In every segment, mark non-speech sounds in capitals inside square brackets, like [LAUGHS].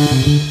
E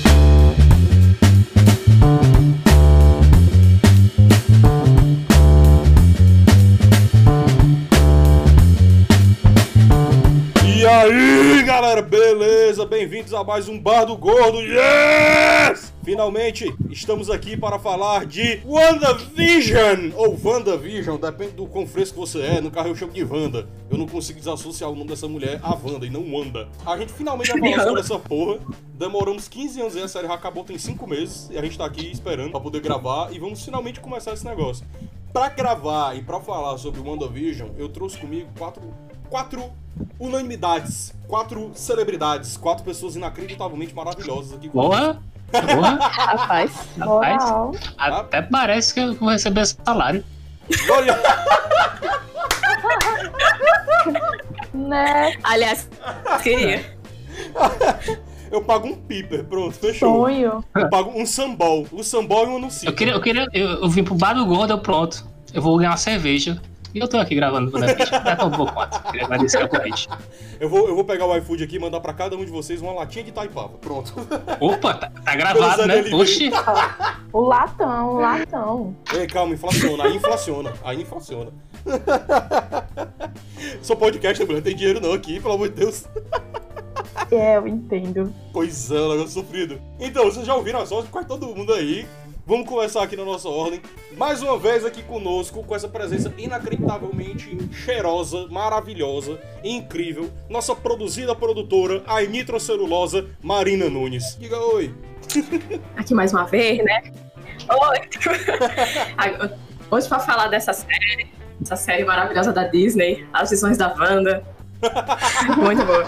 Bem-vindos a mais um Bar do Gordo. Yes! Finalmente, estamos aqui para falar de WandaVision ou WandaVision, depende do quão fresco você é. No carro eu chamo de Wanda. Eu não consigo desassociar o nome dessa mulher a Wanda e não Wanda. A gente finalmente vai falar sobre essa porra. Demoramos 15 anos e a série já acabou tem 5 meses e a gente tá aqui esperando para poder gravar e vamos finalmente começar esse negócio. Pra gravar e pra falar sobre WandaVision, eu trouxe comigo quatro, quatro unanimidades, quatro celebridades, quatro pessoas inacreditavelmente maravilhosas aqui comigo. Boa! Boa! [LAUGHS] Rapaz, Rapaz, até parece que eu vou receber esse salário. Olha, Né? Aliás, queria. [LAUGHS] eu pago um piper, pronto, fechou. Sonho. Eu pago um sambol, o sambol e um anuncio. Eu queria, eu queria, eu, eu vim pro bar do gordo, eu pronto. Eu vou ganhar uma cerveja. E eu tô aqui gravando o um quanto. Queria agradecer ao convite. Eu vou, eu vou pegar o iFood aqui e mandar pra cada um de vocês uma latinha de taipava, pronto. Opa, tá, tá gravado, né? Oxi! O latão, o latão. Ei, calma, inflaciona, aí inflaciona, aí inflaciona. [LAUGHS] Sou podcast, mulher, não tem dinheiro não aqui, pelo amor de Deus. É, eu entendo. Pois é, negócio sofrido. Então, vocês já ouviram as vozes? Quase todo mundo aí. Vamos começar aqui na nossa ordem. Mais uma vez aqui conosco, com essa presença inacreditavelmente cheirosa, maravilhosa, incrível. Nossa produzida produtora, a nitrocelulosa Marina Nunes. Diga oi. [LAUGHS] Aqui mais uma vez, né? Oi! [LAUGHS] Hoje pra falar dessa série, essa série maravilhosa da Disney, As Visões da Wanda. [LAUGHS] Muito boa.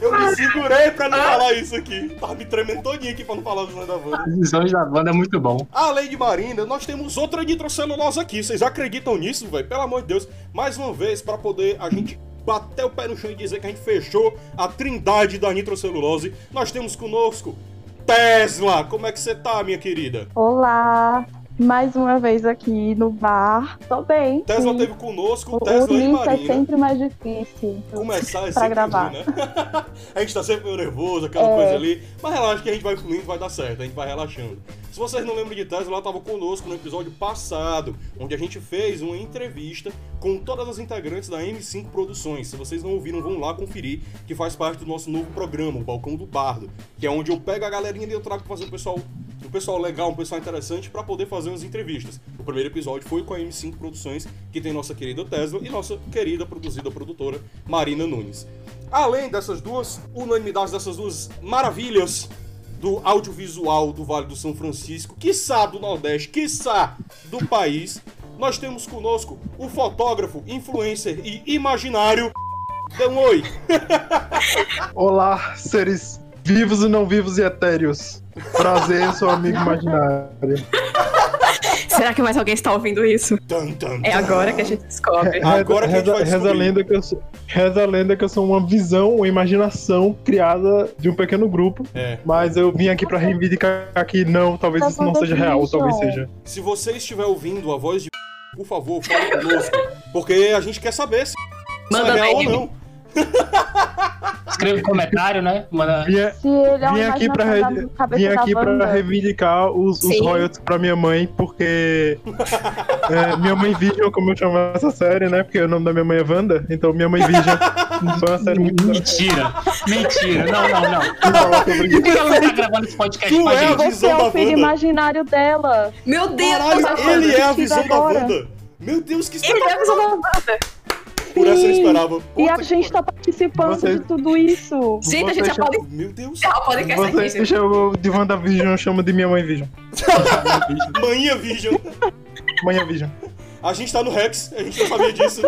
Eu me segurei pra não falar isso aqui. Tava me tremendo todinho aqui pra não falar dos nomes da Wanda. As visões da banda é muito bom. Além de Marina, nós temos outra nitrocelulose aqui. Vocês acreditam nisso, velho? Pelo amor de Deus. Mais uma vez, pra poder a gente bater o pé no chão e dizer que a gente fechou a trindade da nitrocelulose, nós temos conosco Tesla. Como é que você tá, minha querida? Olá. Mais uma vez aqui no bar. Tô bem. Tesla sim. teve conosco, O, Tesla o e é Marina. sempre mais difícil. Começar é pra sempre gravar. ruim, né? [LAUGHS] a gente tá sempre meio nervoso, aquela É. coisa ali. Mas relaxa que a gente vai fluindo, vai dar certo, a gente vai relaxando. Se vocês não lembram de Tesla, ela tava conosco no episódio passado, onde a gente fez uma entrevista com todas as integrantes da M5 Produções. Se vocês não ouviram, vão lá conferir, que faz parte do nosso novo programa, o Balcão do Bardo, que é onde eu pego a galerinha e eu trago pra fazer um pessoal, um pessoal legal, um pessoal interessante pra poder fazer umas entrevistas. O primeiro episódio foi com a M5 Produções, que tem nossa querida Tesla e nossa querida produzida produtora Marina Nunes. Além dessas duas unanimidades, dessas duas maravilhas do audiovisual do Vale do São Francisco, quiçá do Nordeste, quiçá do país, nós temos conosco o fotógrafo, influencer e imaginário. Dê um oi! [LAUGHS] Olá, seres vivos e não vivos e etéreos. Prazer, sou amigo imaginário. Será que mais alguém está ouvindo isso? Tum, tum, É tum. agora que a gente descobre. Agora que a gente reza, vai reza, a lenda que eu sou, reza a lenda que eu sou uma visão, uma imaginação criada de um pequeno grupo. É. Mas eu vim aqui pra reivindicar que não, talvez Tá isso não seja real, ou talvez seja. Se você estiver ouvindo a voz de por favor, fale conosco. Porque a gente quer saber se Manda é real ou não. Escreva um comentário, né? Manda... Vinha, Se ele é vim aqui pra, re- da cabeça vim aqui pra reivindicar os, os Sim. royalties pra minha mãe, porque é, minha mãe Vision, como eu chamo essa série, né? Porque o nome da minha mãe é Wanda, então minha mãe Vision foi uma série muito Mentira! Mentira! Não, não, não. sobre Por que ela não tá gravando esse podcast Tu com a é gente? Você é o filho Wanda. imaginário dela. Meu Deus! Caralho, Wanda. ele é a visão da. Wanda. Meu Deus, que Ele é a visão da Wanda. Por essa eu esperava. E Puta a que gente tá participando Você- de tudo isso. Gente, a gente já Você pode. Meu Deus. encerrar o podcast aqui, Você gente. chamou de WandaVision, chama de minha mãe Vision. [LAUGHS] Manhã Vision. Manhã Vision. A gente tá no Rex, a gente não sabia disso.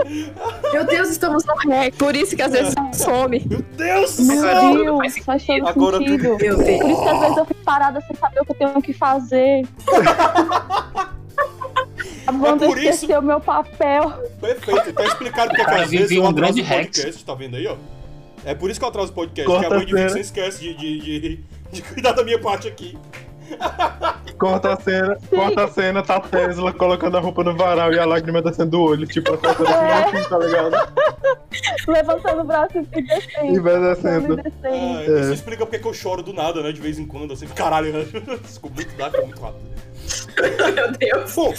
Meu Deus, estamos no REC. Por isso que às vezes some. Meu Deus do Meu céu. Deus, faz faz todo Agora sentido. Meu Deus. Por isso que às vezes eu fico parada sem saber o que eu tenho que fazer. [LAUGHS] A Wanda É por isso- esqueceu meu papel. Perfeito, tá explicado porque Cara, às vezes eu um atraso o podcast, tá vendo aí, ó? É por isso que eu atraso o podcast, Corta porque a mãe de. Vincent esquece de, de, de, de cuidar da minha parte aqui. Corta a cena, corta a cena, tá a Tesla colocando a roupa no varal e a lágrima descendo do olho. Tipo, ela cortando assim, assim, tá ligado? Levantando o braço e descendo. E vai descendo. descendo. Ah, É. Isso explica porque que eu choro do nada, né? De vez em quando, assim. Caralho, né? Ficou muito dark, é muito rápido. Meu Deus. Bom,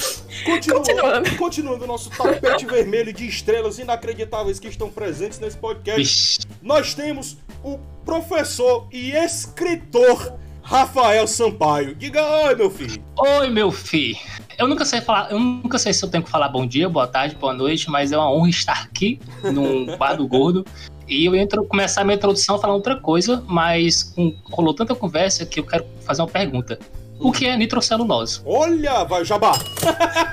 continuando, Continuando. continuando o nosso tapete vermelho de estrelas inacreditáveis que estão presentes nesse podcast, Vixe. nós temos o professor e escritor Rafael Sampaio. Diga oi, meu filho. Oi, meu filho. Eu nunca sei falar, eu nunca sei se eu tenho que falar bom dia, boa tarde, boa noite, mas é uma honra estar aqui no Bar do Gordo. E eu entro começar a minha introdução falando outra coisa, mas com, rolou tanta conversa que eu quero fazer uma pergunta. O que é nitrocelulose? Olha, vai, Jabá.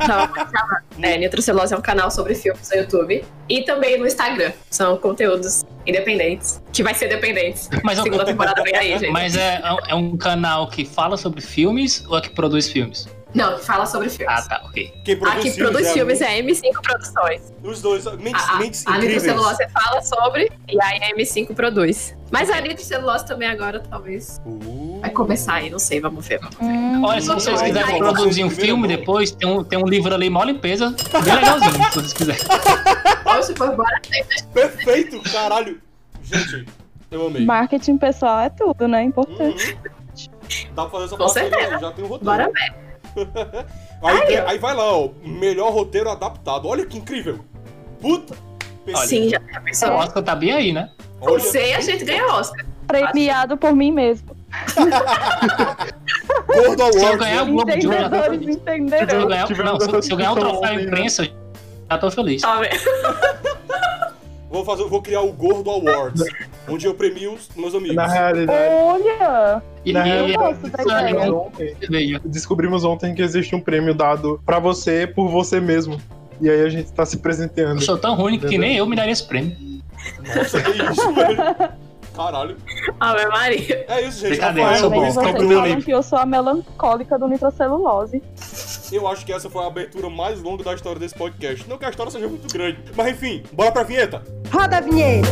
Não, é, Nitrocelulose é um canal sobre filmes no YouTube. E também no Instagram. São conteúdos independentes. Que vai ser dependentes. Mas, é um- Segunda temporada vem aí, gente. mas é, é um canal que fala sobre filmes ou é que produz filmes? Não, que fala sobre filmes. Ah, tá, ok. Quem a produz que filmes produz é a filmes é a M5 Produções. Os dois, mentes, A, a, mentes a incríveis. nitrocelulose fala sobre e aí a M5 produz. Mas a nitrocelulose também agora talvez Uh. Vai começar aí, não sei, vamos ver. Vamos ver. Hum, Olha, se vocês quiserem produzir um filme depois, tem um, tem um livro ali, mó limpeza, [LAUGHS] bem legalzinho, se vocês quiserem. Bora. Perfeito, caralho. Gente, eu amei. Marketing pessoal é tudo, né? Importante. Uhum. Dá pra fazer essa Com certeza. já tem o roteiro. Bora ver. [LAUGHS] Aí, aí vai lá, ó. Melhor roteiro adaptado. Olha que incrível. Puta. Olha. Sim, já O pensou. Oscar tá bem aí, né? Olha, sei, a gente ganha Oscar. Premiado por mim mesmo. Gordo Se eu Awards. ganhar o né? Globo de Ouro, eu já tô Entendedores feliz. Se eu ganhar, não, se, se eu ganhar o troféu ontem, né? imprensa, já tô feliz. Tá vendo? [LAUGHS] Vou, fazer, vou criar o Gordo Awards. onde eu premio os meus amigos. Na realidade, Olha! E, Na e- Eu e- é ideia. bom. ontem, descobrimos ontem que existe um prêmio dado pra você por você mesmo. E aí a gente tá se Eu presenteando. sou tão ruim que nem eu me daria esse prêmio. Nossa, que isso, velho. Caralho. Ave Maria. É isso, gente. Rafael, sou bom. Mas esse que o vocês primeiro falam que eu sou a melancólica do nitrocelulose. Eu acho que essa foi a abertura mais longa da história desse podcast. Não que a história seja muito grande. Mas enfim, bora pra vinheta. Roda a vinheta.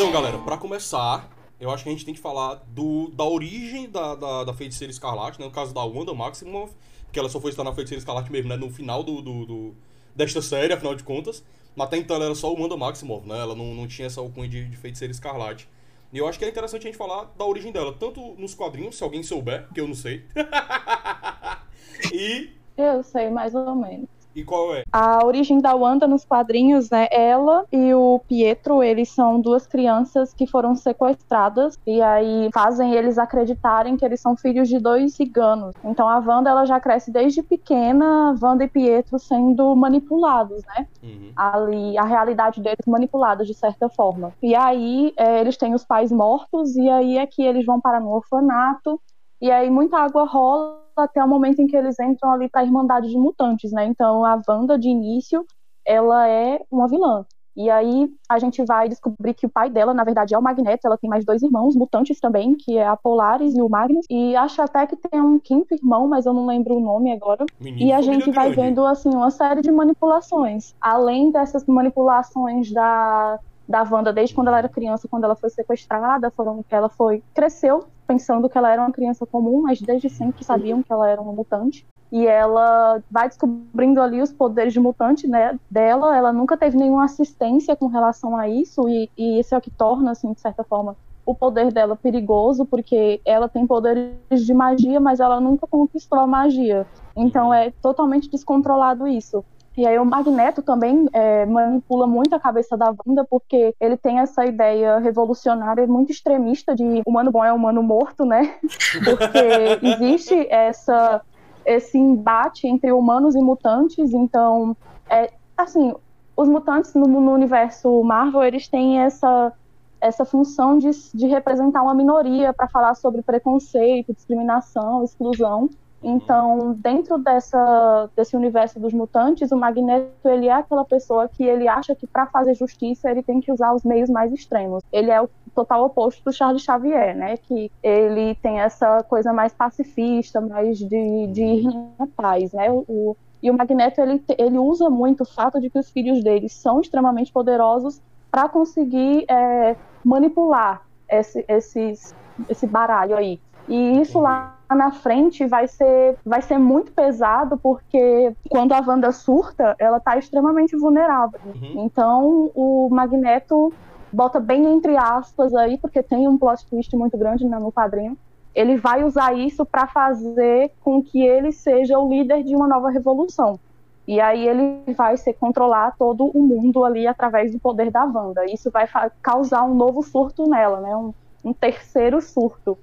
Então, galera, pra começar, eu acho que a gente tem que falar do, da origem da, da, da Feiticeira Escarlate, né? No caso da Wanda Maximoff, que ela só foi estar na Feiticeira Escarlate mesmo, né? No final do, do, do- desta série, afinal de contas. Mas até então ela era só o Wanda Maximoff, né? Ela não, não tinha essa alcunha de, de Feiticeira Escarlate. E eu acho que é interessante a gente falar da origem dela, tanto nos quadrinhos, se alguém souber, que eu não sei. [LAUGHS] e, Eu sei, mais ou menos. E qual é? A origem da Wanda nos quadrinhos, né? Ela e o Pietro, eles são duas crianças que foram sequestradas e aí fazem eles acreditarem que eles são filhos de dois ciganos. Então a Wanda, ela já cresce desde pequena, Wanda e Pietro sendo manipulados, né? Uhum. ali a realidade deles manipulada de certa forma. E aí é, eles têm os pais mortos e aí é que eles vão parar no orfanato e aí muita água rola até o momento em que eles entram ali para a Irmandade de Mutantes, né? Então a Wanda de início ela é uma vilã. E aí a gente vai descobrir que o pai dela, na verdade, é o Magneto. Ela tem mais dois irmãos, mutantes também, que é a Polaris e o Magnus. E acho até que tem um quinto irmão, mas eu não lembro o nome agora. Menino, E a gente vai grande. vendo assim uma série de manipulações. Além dessas manipulações da da Wanda desde quando ela era criança, quando ela foi sequestrada, foram ela foi cresceu pensando que ela era uma criança comum, mas desde sempre sabiam que ela era uma mutante. E ela vai descobrindo ali os poderes de mutante né, dela. Ela nunca teve nenhuma assistência com relação a isso, e, e isso é o que torna, assim, de certa forma, o poder dela perigoso, porque ela tem poderes de magia, mas ela nunca conquistou a magia. Então é totalmente descontrolado isso. E aí o Magneto também é, manipula muito a cabeça da Wanda, porque ele tem essa ideia revolucionária muito extremista de humano bom é humano morto, né? [LAUGHS] Porque existe essa esse embate entre humanos e mutantes, então é assim, os mutantes no, no universo Marvel, eles têm essa essa função de, de representar uma minoria para falar sobre preconceito, discriminação, exclusão. Então, dentro dessa, desse universo dos mutantes, o Magneto ele é aquela pessoa que ele acha que para fazer justiça ele tem que usar os meios mais extremos. Ele é o total oposto do Charles Xavier, né? Que ele tem essa coisa mais pacifista, mais de, de ir em paz, né? O, e o Magneto ele, ele usa muito o fato de que os filhos dele são extremamente poderosos para conseguir é, manipular esse, esses, esse baralho aí. E isso lá na frente vai ser, vai ser muito pesado, porque quando a Wanda surta, ela está extremamente vulnerável. Uhum. Então, o Magneto bota bem entre aspas aí, porque tem um plot twist muito grande né, no quadrinho. Ele vai usar isso para fazer com que ele seja o líder de uma nova revolução. E aí ele vai controlar todo o mundo ali através do poder da Wanda. Isso vai causar um novo surto nela, né? Um, um terceiro surto.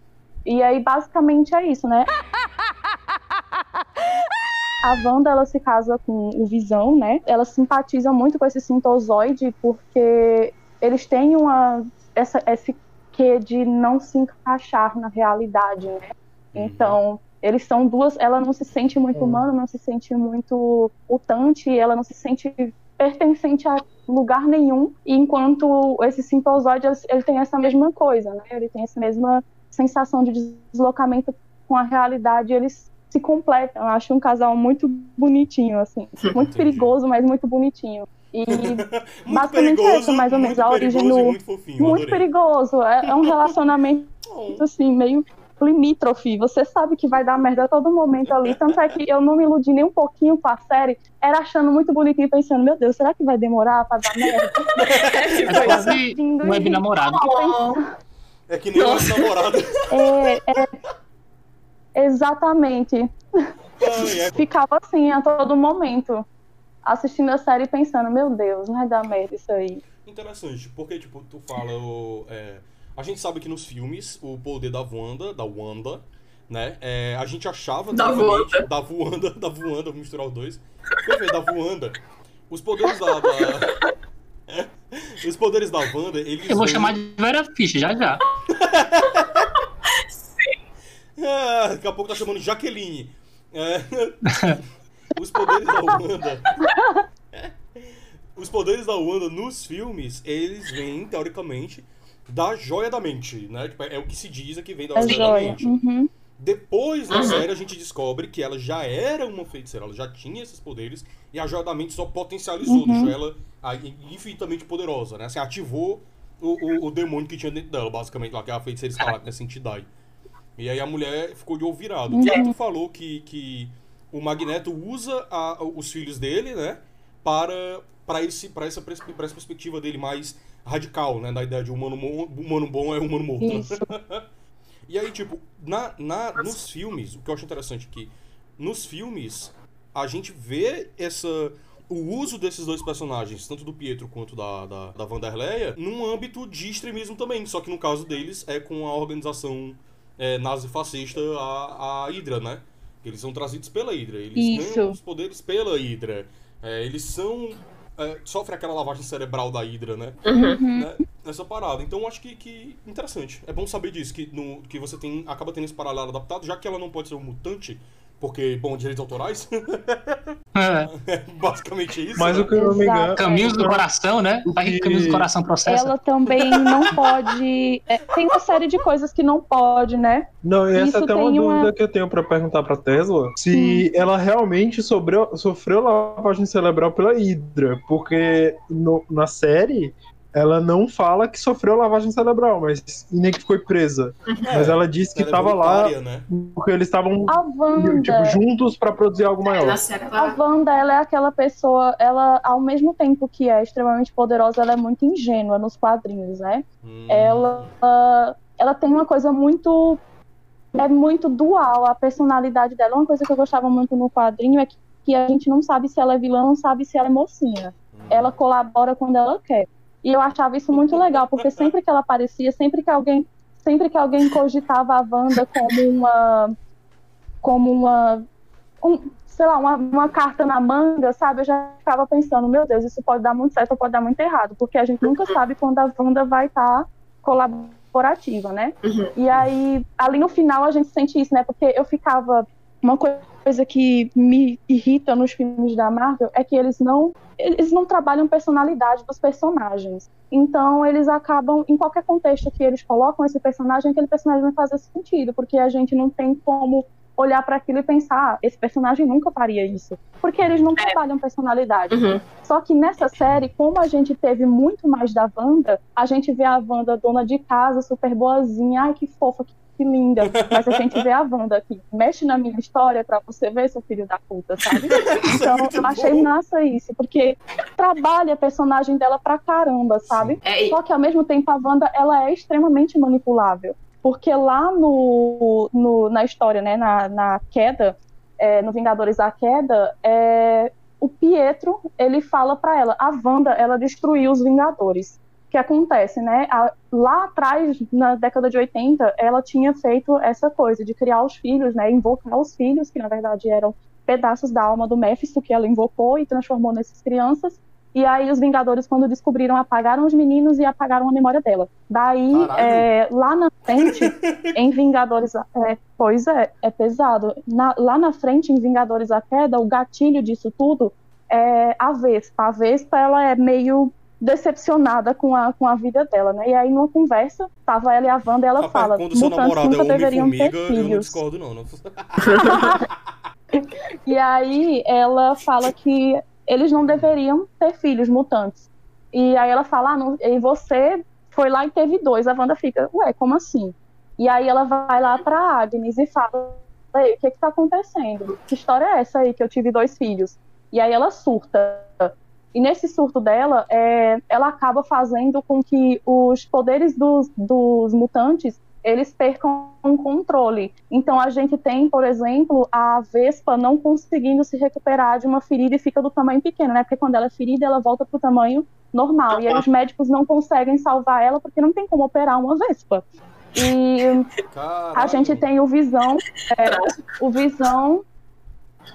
E aí, basicamente, é isso, né? A Wanda, ela se casa com o Visão, né? Ela simpatiza muito com esse sintozoide porque eles têm uma... Essa, esse quê de não se encaixar na realidade, né? Uhum. Então, eles são duas... Ela não se sente muito humana, não se sente muito mutante, ela não se sente pertencente a lugar nenhum, enquanto esse sintozoide, ele tem essa mesma coisa, né? Ele tem essa mesma sensação de deslocamento com a realidade, eles se completam. Eu acho um casal muito bonitinho, assim. [LAUGHS] Muito perigoso, mas muito bonitinho. E [LAUGHS] basicamente perigoso, é isso, mais ou menos, a origem do. Muito, fofinho, muito perigoso. É, é um [LAUGHS] relacionamento, assim, meio limítrofe. Você sabe que vai dar merda a todo momento ali. Tanto é que eu não me iludi nem um pouquinho com a série. Era achando muito bonitinho, pensando, meu Deus, será que vai demorar pra dar merda? é quase um web namorado. É que nem o nosso namorado. É, é... Exatamente. Ai, é... Ficava assim a todo momento. Assistindo a série pensando, meu Deus, vai dar merda isso aí. Interessante, porque, tipo, tu fala. É, a gente sabe que nos filmes, o poder da Wanda, da Wanda, né? É, a gente achava da Wanda. da Wanda, [LAUGHS] da Wanda, vou misturar os dois. Perfeito, da Wanda. Os poderes da, da, [LAUGHS] os poderes da Wanda, eles. Eu vou vêm... chamar de Vera Fish já já. Sim. [LAUGHS] Ah, daqui a pouco tá chamando Jaqueline. É... [LAUGHS] Os poderes da Wanda. Os poderes da Wanda nos filmes, eles vêm, teoricamente, da joia da mente, né? Tipo, é o que se diz é que vem da joia, joia. da mente. Uhum. Depois na uhum. série a gente descobre que ela já era uma feiticeira, ela já tinha esses poderes e a joia da mente só potencializou, uhum. deixou ela infinitamente poderosa, né? Assim, ativou o, o, o, demônio que tinha dentro dela, basicamente, lá, que é a feiticeira escarlate, nessa entidade. E aí a mulher ficou de ouvirado. Uhum. Aí tu falou que, que o Magneto usa a, os filhos dele, né? Para, para, esse, para, essa, para essa perspectiva dele mais radical, né? Da ideia de humano, humano bom é humano morto. [LAUGHS] e aí, tipo, na, na, nos filmes, o que eu acho interessante é que nos filmes a gente vê essa o uso desses dois personagens, tanto do Pietro quanto da, da, da Vanderleia, num âmbito de extremismo também. Só que no caso deles é com a organização é, nazi-fascista, a, a Hydra, né? Eles são trazidos pela Hydra. Eles Isso. ganham os poderes pela Hydra. É, eles são. É, sofre aquela lavagem cerebral da Hydra, né? Uhum. né? Nessa parada. Então acho que, que interessante. É bom saber disso, que, no, que você tem, acaba tendo esse paralelo adaptado, já que ela não pode ser um mutante, porque, bom, direitos autorais. [LAUGHS] É. é. Basicamente isso. Mas né? o que eu não me engano. Caminhos do coração, né? Vai que Caminhos do coração processa. Ela também não pode. É, tem uma série de coisas que não pode, né? Não, e essa isso é até uma dúvida uma... que eu tenho para perguntar pra Tesla. Se hum. ela realmente sobreu, sofreu lavagem cerebral pela Hydra. Porque no, na série ela não fala que sofreu lavagem cerebral, mas nem que foi presa. É, mas ela disse que estava é lá né? porque eles estavam tipo, juntos para produzir algo maior. A Wanda, ela é aquela pessoa, ela ao mesmo tempo que é extremamente poderosa, ela é muito ingênua nos quadrinhos, né? Hum. Ela ela tem uma coisa muito é muito dual a personalidade dela. Uma coisa que eu gostava muito no quadrinho é que, que a gente não sabe se ela é vilã, não sabe se ela é mocinha. Hum. Ela colabora quando ela quer. E eu achava isso muito legal, porque sempre que ela aparecia, sempre que alguém, sempre que alguém cogitava a Wanda como uma como uma um, sei lá, uma, uma carta na manga, sabe? Eu já ficava pensando, meu Deus, isso pode dar muito certo ou pode dar muito errado, porque a gente nunca sabe quando a Wanda vai estar tá colaborativa, né? Uhum. E aí, ali no final a gente sente isso, né? Porque eu ficava uma coisa que me irrita nos filmes da Marvel é que eles não eles não trabalham personalidade dos personagens. Então eles acabam em qualquer contexto que eles colocam esse personagem, aquele personagem não faz sentido, porque a gente não tem como olhar para aquilo e pensar, ah, esse personagem nunca faria isso. Porque eles não é. trabalham personalidade. Uhum. Só que nessa série, como a gente teve muito mais da Wanda, a gente vê a Wanda dona de casa, super boazinha, ai que fofa, que que linda. Mas a gente vê a Wanda aqui, mexe na minha história pra você ver, seu filho da puta, sabe? [LAUGHS] Então eu achei bom. massa isso, porque trabalha a personagem dela pra caramba, sabe? É, Só que ao mesmo tempo a Wanda, ela é extremamente manipulável. Porque lá no, no na história, né, na, na queda, é, no Vingadores da Queda, é, o Pietro, ele fala para ela, a Wanda, ela destruiu os Vingadores que acontece, né? A, lá atrás, na década de 80, ela tinha feito essa coisa de criar os filhos, né? Invocar os filhos, que na verdade eram pedaços da alma do Mephisto que ela invocou e transformou nessas crianças. E aí os Vingadores, quando descobriram, apagaram os meninos e apagaram a memória dela. Daí, é, lá na frente, [LAUGHS] em Vingadores... É, pois é, é pesado. Na, lá na frente, em Vingadores a Queda, o gatilho disso tudo é a Vespa. A Vespa, ela é meio decepcionada com a, com a vida dela, né? E aí, numa conversa, tava ela e a Wanda, e ela Rapaz, fala, quando seu namorado nunca é deveriam ter filhos. Eu não discordo, não. não. [LAUGHS] e aí, ela fala que eles não deveriam ter filhos mutantes. E aí ela fala, ah, não, e você foi lá e teve dois. A Wanda fica, ué, como assim? E aí ela vai lá pra Agnes e fala, ei, o que que tá acontecendo? Que história é essa aí que eu tive dois filhos? E aí ela surta. E nesse surto dela, é, ela acaba fazendo com que os poderes dos, dos mutantes eles percam o controle. Então a gente tem, por exemplo, a Vespa não conseguindo se recuperar de uma ferida e fica do tamanho pequeno, né? Porque quando ela é ferida, ela volta para o tamanho normal. E aí os médicos não conseguem salvar ela porque não tem como operar uma Vespa. E Caralho. a gente tem o Visão, é, o Visão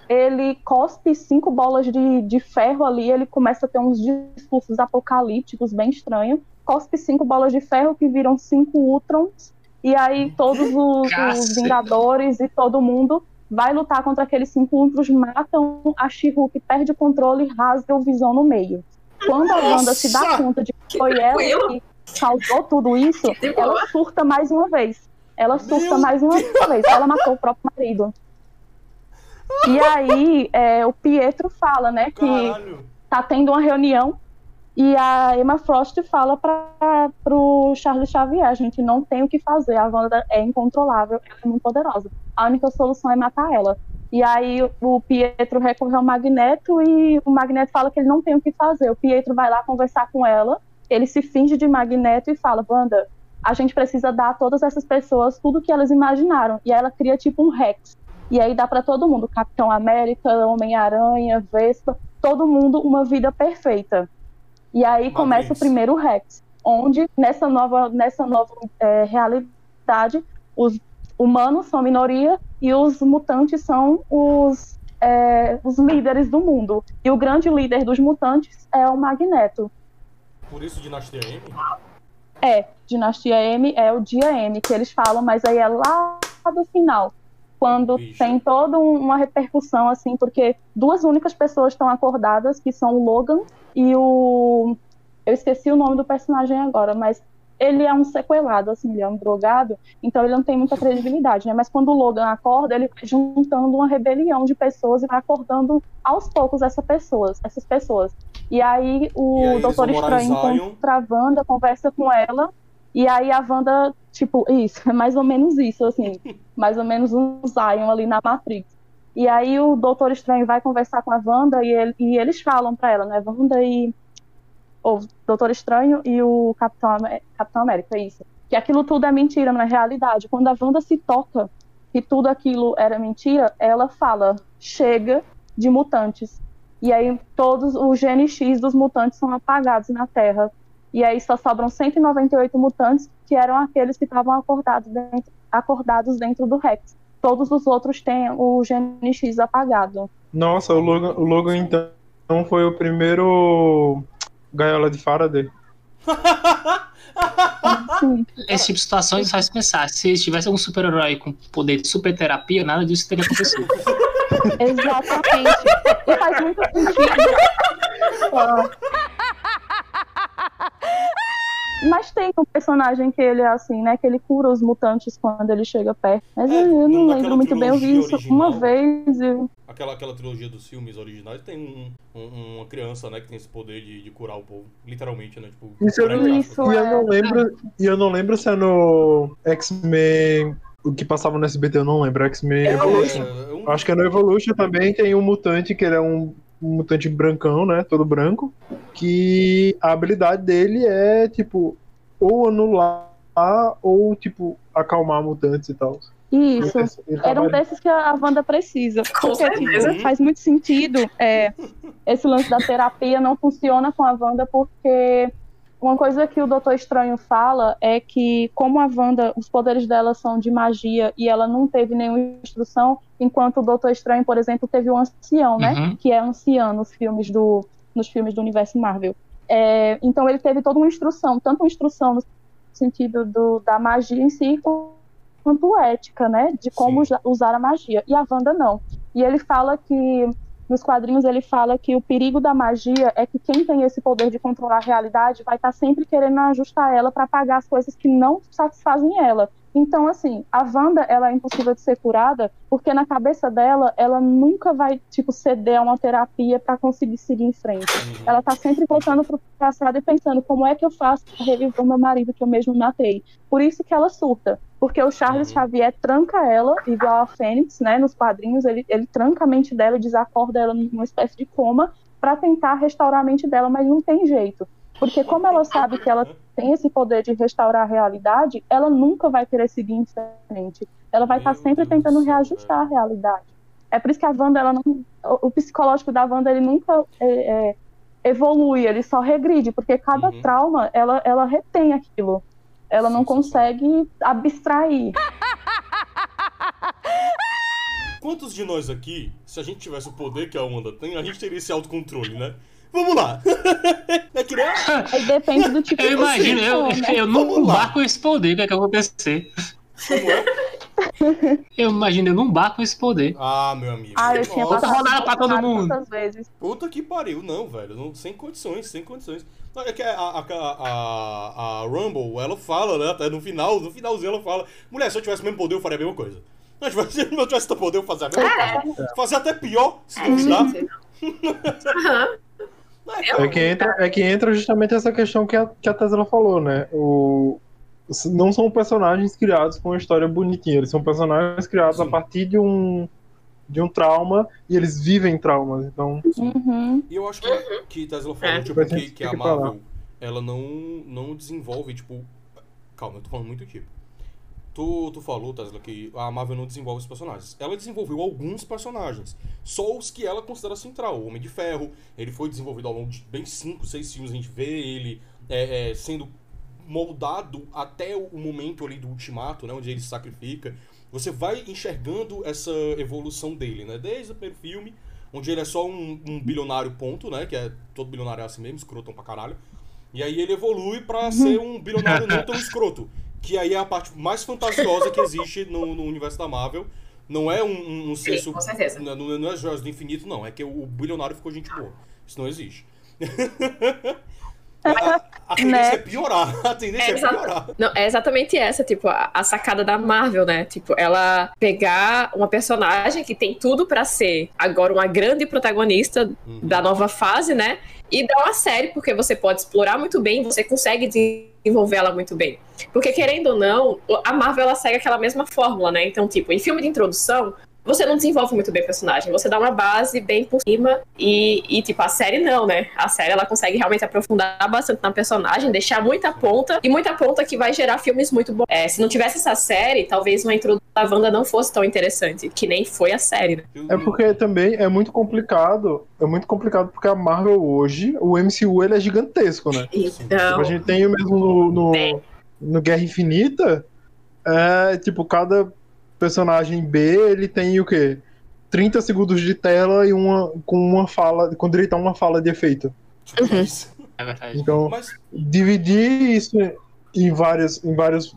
ele cospe cinco bolas de, de ferro ali, ele começa a ter uns discursos apocalípticos bem estranhos. Cospe cinco bolas de ferro que viram cinco Ultrons, e aí todos os, os Vingadores e todo mundo vai lutar contra aqueles cinco Ultrons, matam a She-Hulk, perde o controle e rasga o Visão no meio. Quando a Wanda se dá conta de que foi ela que causou tudo isso, ela surta mais uma vez. Ela surta mais uma vez. Ela matou o próprio marido. E aí é, o Pietro fala, né, que Caralho. tá tendo uma reunião e a Emma Frost fala para pro Charles Xavier, a gente não tem o que fazer, a Wanda é incontrolável, ela é muito poderosa. A única solução é matar ela. E aí o Pietro recorre ao Magneto e o Magneto fala que ele não tem o que fazer. O Pietro vai lá conversar com ela, ele se finge de Magneto e fala: "Wanda, a gente precisa dar a todas essas pessoas tudo que elas imaginaram". E aí ela cria tipo um Rex e aí dá para todo mundo, Capitão América, Homem-Aranha, Vespa, todo mundo uma vida perfeita. E aí Uma começa vez. o primeiro Rex, onde nessa nova, nessa nova é, realidade os humanos são minoria e os mutantes são os, é, os líderes do mundo. E o grande líder dos mutantes é o Magneto. Por isso Dinastia M? É, Dinastia M é o dia M que eles falam, mas aí é lá do final quando tem toda uma repercussão, assim, porque duas únicas pessoas estão acordadas, que são o Logan e o. Eu esqueci o nome do personagem agora, mas ele é um sequelado, assim, ele é um drogado, então ele não tem muita credibilidade, né? Mas quando o Logan acorda, ele vai juntando uma rebelião de pessoas e vai acordando aos poucos essa pessoas, essas pessoas. E aí o e aí Doutor Estranho encontra a Wanda, conversa com ela, e aí a Wanda, tipo, isso, [LAUGHS] é mais ou menos isso, assim, mais ou menos um Zion ali na Matrix. E aí o Doutor Estranho vai conversar com a Wanda e, ele, e eles falam para ela, né, Wanda e o Doutor Estranho e o Capitão, Capitão América, isso. Que aquilo tudo é mentira na realidade. Quando a Wanda se toca que tudo aquilo era mentira, ela fala, chega de mutantes. E aí todos os genes dos mutantes são apagados na Terra e aí só sobram 198 mutantes, que eram aqueles que estavam acordados dentro, acordados dentro do Rex. Todos os outros têm o gene X apagado. Nossa, o Logan, o Logan então foi o primeiro gaiola de Faraday. Sim. Esse tipo de situações faz pensar. Se tivesse um super-herói com poder de super terapia, nada disso teria acontecido. [LAUGHS] Exatamente. E faz muito sentido. Ah. [LAUGHS] Mas tem um personagem que ele é assim, né? Que ele cura os mutantes quando ele chega perto. Mas É, eu não lembro muito bem. Eu vi isso trilogia uma original. vez. E... Aquela, aquela trilogia dos filmes originais tem um, um- uma criança, né, que tem esse poder de, de curar o povo. Literalmente, né? Tipo, Isso eu não- Isso. E eu é. não lembro, e eu não lembro se é no X-Men. O que passava no SBT, eu não lembro. X-Men É, Evolution. é um- Acho que é no Evolution também tem um mutante que ele é um, um mutante brancão, né? Todo branco. Que a habilidade dele é, tipo, ou anular ou, tipo, acalmar mutantes e tal. Isso. Ele Era um desses que a Wanda precisa. Com Porque certeza. tipo, faz muito sentido. É, esse lance da terapia não funciona com a Wanda porque uma coisa que o Doutor Estranho fala é que como a Wanda, os poderes dela são de magia e ela não teve nenhuma instrução, enquanto o Doutor Estranho, por exemplo, teve um ancião, né? Uhum. Que é ancião nos filmes do, nos filmes do universo Marvel. É, então ele teve toda uma instrução, tanto uma instrução no sentido do, da magia em si, quanto ética, né? De como Sim. usa- usar a magia. E a Wanda não. E ele fala que, nos quadrinhos, ele fala que o perigo da magia é que quem tem esse poder de controlar a realidade vai estar sempre querendo ajustar ela para pagar as coisas que não satisfazem ela. Então, assim, a Wanda, ela é impossível de ser curada, porque na cabeça dela, ela nunca vai, tipo, ceder a uma terapia para conseguir seguir em frente. Uhum. Ela tá sempre voltando pro passado e pensando como é que eu faço pra reviver o meu marido que eu mesmo matei. Por isso que ela surta. Porque o Charles Uhum. Xavier tranca ela, igual a Fênix, né? Nos quadrinhos, ele, ele tranca a mente dela, desacorda ela numa espécie de coma para tentar restaurar a mente dela, mas não tem jeito. Porque como ela sabe que ela tem esse poder de restaurar a realidade, ela nunca vai querer seguir em frente. Ela vai estar Meu sempre tentando reajustar a realidade. É por isso que a Wanda, ela não, o o psicológico da Wanda, ele nunca é, é, evolui, ele só regride, porque cada Uhum. trauma, ela, ela retém aquilo. Ela não consegue abstrair. [LAUGHS] Quantos de nós aqui, se a gente tivesse o poder que a Wanda tem, a gente teria esse autocontrole, né? Vamos lá! [LAUGHS] é que nem Aí depende do tipo Eu de imagino, eu, pessoa, né? eu não barco esse poder, o que é que vai acontecer? Como é? Eu imagino, eu não barco esse poder. Ah, meu amigo. Ah, eu tinha Nossa, passado rodada pra todo mundo. vezes. Puta que pariu, não, velho. Não, sem condições, sem condições. Não, É que a, a, a, a Rumble, ela fala, né? Até no final, no finalzinho ela fala: Mulher, se eu tivesse o mesmo poder, eu faria a mesma coisa. Se eu tivesse, [LAUGHS] se eu tivesse o poder, eu fazia a mesma coisa. Fazer até pior, se duvidar. [LAUGHS] Aham. É que, entra, é que entra justamente essa questão que a, que a Tesla falou, né? O, não são personagens criados com uma história bonitinha, eles são personagens criados Sim. a partir de um, de um trauma e eles vivem traumas. Então, Uhum. E eu acho que, que Tesla falou, É. tipo, que, que a. Marvel, ela não, não desenvolve, tipo... Calma, eu tô falando muito tipo. Tu, tu falou, Tesla, que a Marvel não desenvolve os personagens. Ela desenvolveu alguns personagens. Só os que ela considera central. O Homem de Ferro, ele foi desenvolvido ao longo de bem 5, 6 filmes. A gente vê ele é, é, sendo moldado até o momento ali do ultimato, né? Onde ele se sacrifica. Você vai enxergando essa evolução dele, né? Desde o primeiro filme, onde ele é só um, um bilionário ponto, né? Que é todo bilionário é assim mesmo, escrotão pra caralho. E aí ele evolui pra ser um bilionário não tão escroto. Que aí é a parte mais fantasiosa que existe no, no universo da Marvel. Não é um, um, um Sim, senso. com certeza. Não, não não é Joias do Infinito, não. É que o, o bilionário ficou gente boa. Isso não existe. [LAUGHS] a, a tendência Né? é piorar. [LAUGHS] A tendência é, É, piorar. Não, é exatamente essa, tipo, a, a sacada da Marvel, né? Tipo, ela pegar uma personagem que tem tudo pra ser agora uma grande protagonista Uhum. da nova fase, né? E dar uma série, porque você pode explorar muito bem, você consegue desenvolver ela muito bem. Porque, querendo ou não, a Marvel ela segue aquela mesma fórmula, né? Então, tipo, em filme de introdução, você não desenvolve muito bem o personagem, você dá uma base bem por cima e, e, tipo, a série não, né? A série ela consegue realmente aprofundar bastante na personagem, deixar muita ponta e muita ponta que vai gerar filmes muito bons. É, se não tivesse essa série, talvez uma introdução da Wanda não fosse tão interessante, que nem foi a série, né? é porque também é muito complicado. É muito complicado porque a Marvel hoje, o MCU, ele é gigantesco, né? Então, A gente tem o mesmo no, no, É. no Guerra Infinita. É tipo, cada personagem B ele tem o quê? 30 segundos de tela e uma com uma fala, com direito a uma fala de efeito. Tipo Uhum. isso. É verdade. Então, Mas dividir isso em vários, em vários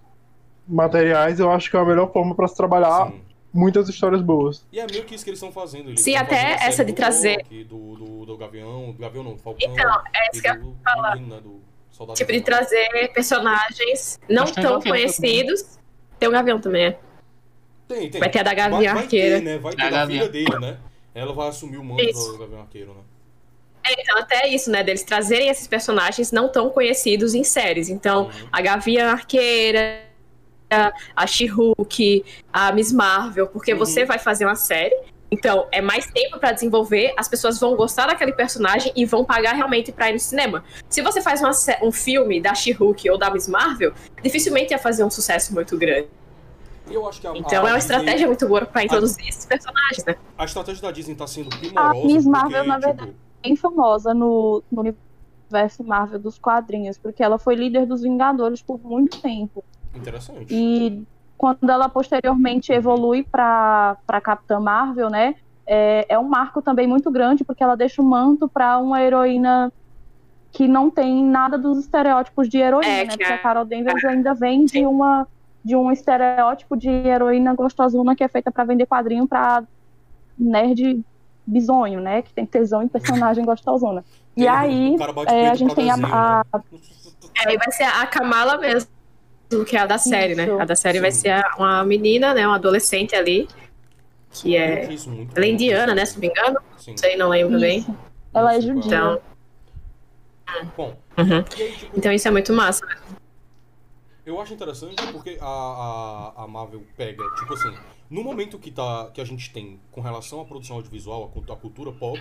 materiais, eu acho que é a melhor forma para se trabalhar Sim. muitas histórias boas. E é meio que isso que eles estão fazendo. Eles Sim, estão até fazendo essa de trazer- Do, do, do Gavião, do Gavião não, Falcão. Então, é isso que eu ia falar. né, Tipo, de trazer personagens não tão conhecidos. Tem o Gavião também, é. Tem, tem. Vai ter a da Vai, Gavião vai Arqueira. ter, né? Vai ter Da da filha dele, né? Ela vai assumir o manto Isso. do Gavião Arqueiro, né? É, Então, até isso, né? Deles trazerem esses personagens não tão conhecidos em séries. Então, Uhum. a Gavião Arqueira, a She-Hulk, a Miss Marvel, porque Uhum. você vai fazer uma série. Então, é mais tempo pra desenvolver, as pessoas vão gostar daquele personagem e vão pagar realmente pra ir no cinema. Se você faz uma um filme da She-Hulk ou da Miss Marvel, dificilmente ia fazer um sucesso muito grande. Eu acho que a, Então, a é uma Disney- estratégia muito boa pra introduzir esses personagens, né? A estratégia da Disney tá sendo primorosa. A Miss porque, Marvel, na tipo, verdade, bem famosa no, no universo Marvel dos quadrinhos, porque ela foi líder dos Vingadores por muito tempo. Interessante. E quando ela posteriormente evolui para Capitã Marvel, né? É, é um marco também muito grande, porque ela deixa o manto para uma heroína que não tem nada dos estereótipos de heroína, É, né? que Porque é- a Carol Danvers ainda vem de uma de um estereótipo de heroína gostosona que é feita para vender quadrinho para nerd bizonho, né? Que tem tesão em personagem gostosona. E Tem- aí, é, a gente tem a- desenho, a, né? Aí vai ser a Kamala mesmo, que é a da série, né? Isso. A da série vai Sim. ser a- uma menina, né? Uma adolescente ali, que é. isso Ela é indiana, né? Se não me engano. Sim. Não sei, não lembro bem. isso, ela é judia. Então, Bom, uhum. então isso é muito massa. Eu acho interessante porque a, a, a Marvel pega, tipo assim, no momento que, tá, que a gente tem com relação à produção audiovisual, à cultu- à cultura pop,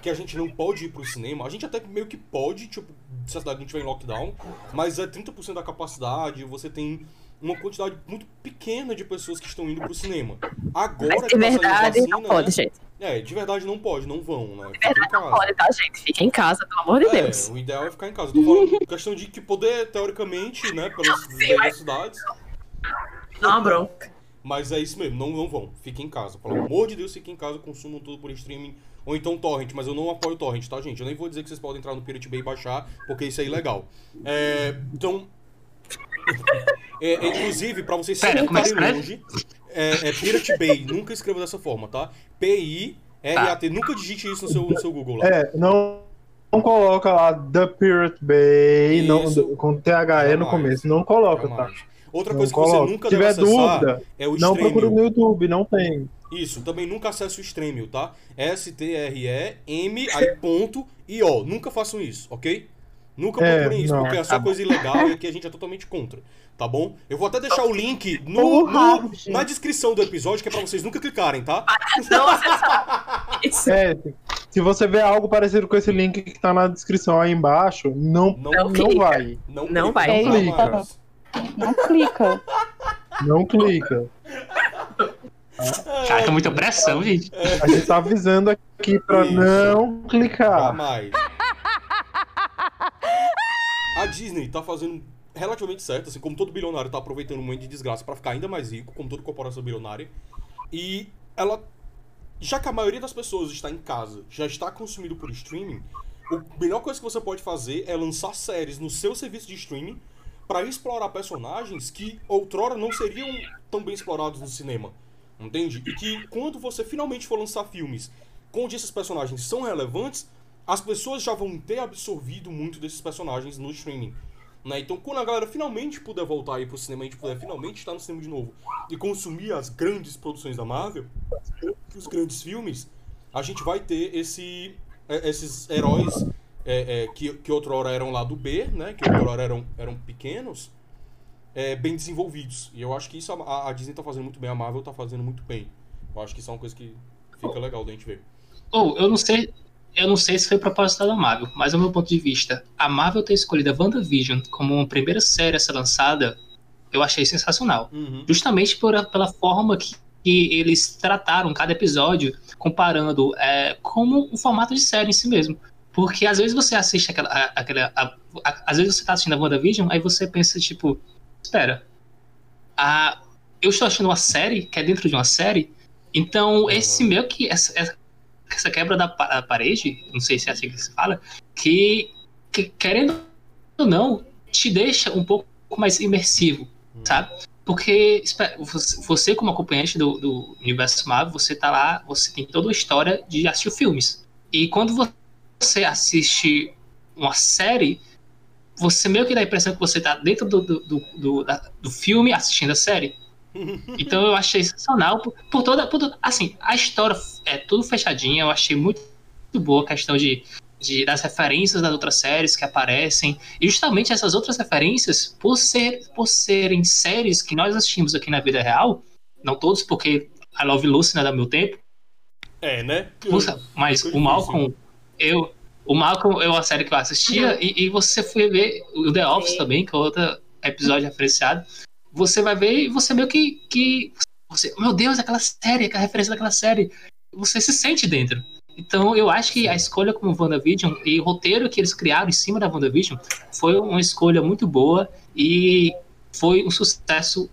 que a gente não pode ir pro cinema, a gente até meio que pode, tipo, se a cidade não estiver em lockdown, mas é 30% da capacidade, você tem uma quantidade muito pequena de pessoas que estão indo pro cinema. Agora Mas que saindo verdade, vacina, não pode, né? gente. É, de verdade não pode, não vão, né? Fica em verdade, não casa. pode, tá, gente? Fica em casa, pelo amor de É, Deus. o ideal é ficar em casa. Eu tô falando questão de que poder, teoricamente, né, pelas [LAUGHS] Dá uma bronca. Mas é isso mesmo, não, não vão. Fiquem em casa. Pelo amor de Deus, fiquem em casa, consumam tudo por streaming. Ou então torrent, mas eu não apoio torrent, tá, gente? Eu nem vou dizer que vocês podem entrar no Pirate Bay e baixar, porque isso é ilegal. É, então. [LAUGHS] é, é, inclusive, pra vocês sempre escreve? longe, é, é Pirate Bay. Nunca escreva dessa forma, tá? P-I-R-A-T. Nunca digite isso no seu, no seu Google lá. É, não, não coloca lá The Pirate Bay não, com THE no Jamais. começo. Não coloca, tá? Jamais. Outra Não coisa que coloca. você nunca Se deve tiver acessar dúvida, é o não Stremio. procura no YouTube, não tem. Isso, também nunca acesse o Stremio, tá? S-T-R-E-M, aí ponto, e ó, nunca façam isso, ok? Nunca É, procurem isso, não. porque é só Tá coisa ilegal e que a gente é totalmente contra, tá bom? Eu vou até deixar o link no, no- na descrição do episódio, que é pra vocês nunca clicarem, tá? Não acessar. Isso. É, se você vê algo parecido com esse link que tá na descrição aí embaixo, não, Não, não, clica. vai. não, Não vai. não Clica. Não clica. Não clica. Cara, tem muita pressão, gente. A gente tá avisando aqui pra Isso. não clicar. Jamais. A Disney tá fazendo relativamente certo, assim, como todo bilionário tá aproveitando um momento de desgraça pra ficar ainda mais rico, como toda corporação bilionária. E ela, já que a maioria das pessoas está em casa, já está consumindo por streaming, a melhor coisa que você pode fazer é lançar séries no seu serviço de streaming pra explorar personagens que outrora não seriam tão bem explorados no cinema. Entende? E que quando você finalmente for lançar filmes onde esses personagens são relevantes, as pessoas já vão ter absorvido muito desses personagens no streaming. Né? Então, quando a galera finalmente puder voltar aí pro cinema, a gente puder finalmente estar no cinema de novo e consumir as grandes produções da Marvel, os grandes filmes, a gente vai ter esse, é, esses heróis é, é, que, que outrora eram lá do B, né? Que outrora eram, eram pequenos, é, bem desenvolvidos. E eu acho que isso a, a Disney tá fazendo muito bem, a Marvel tá fazendo muito bem. Eu acho que isso é uma coisa que fica legal da gente ver. Ou, eu não sei. Eu não sei se foi proposital da Marvel, mas ao meu ponto de vista, a Marvel ter escolhido a WandaVision como uma primeira série a ser lançada, eu achei sensacional. Uhum. Justamente por, pela forma que, que eles trataram cada episódio, comparando é, como um formato de série em si mesmo. Porque às vezes você assiste aquela. aquela a- a- às vezes você tá assistindo a WandaVision, aí você pensa, tipo, espera. A, eu estou assistindo uma série que é dentro de uma série, então esse meio que. Essa, essa- quebra da pa- da parede, não sei se é assim que se fala, que, que querendo ou não, te deixa um pouco mais imersivo, Hum. sabe? Porque você como acompanhante do, do universo Marvel, você tá lá, você tem toda a história de assistir filmes. E quando você assiste uma série, você meio que dá a impressão que você tá dentro do, do, do, do, da- do filme assistindo a série. Então eu achei sensacional por, por toda, por Assim, a história é tudo fechadinha, eu achei muito, muito boa a questão de, de, das referências das outras séries que aparecem. E justamente essas outras referências, por, ser, por serem séries que nós assistimos aqui na vida real, não todos, porque I Love Lucy não é do meu tempo, É, né? Puxa, mas o Malcolm, eu. O Malcolm é uma série que eu assistia e, e você foi ver o The Office Sim. também, que é outro episódio referenciado. Você vai ver e você meio que. que você, meu Deus, aquela série, aquela referência daquela série. Você se sente dentro. Então eu acho que a escolha como WandaVision e o roteiro que eles criaram em cima da WandaVision foi uma escolha muito boa e foi um sucesso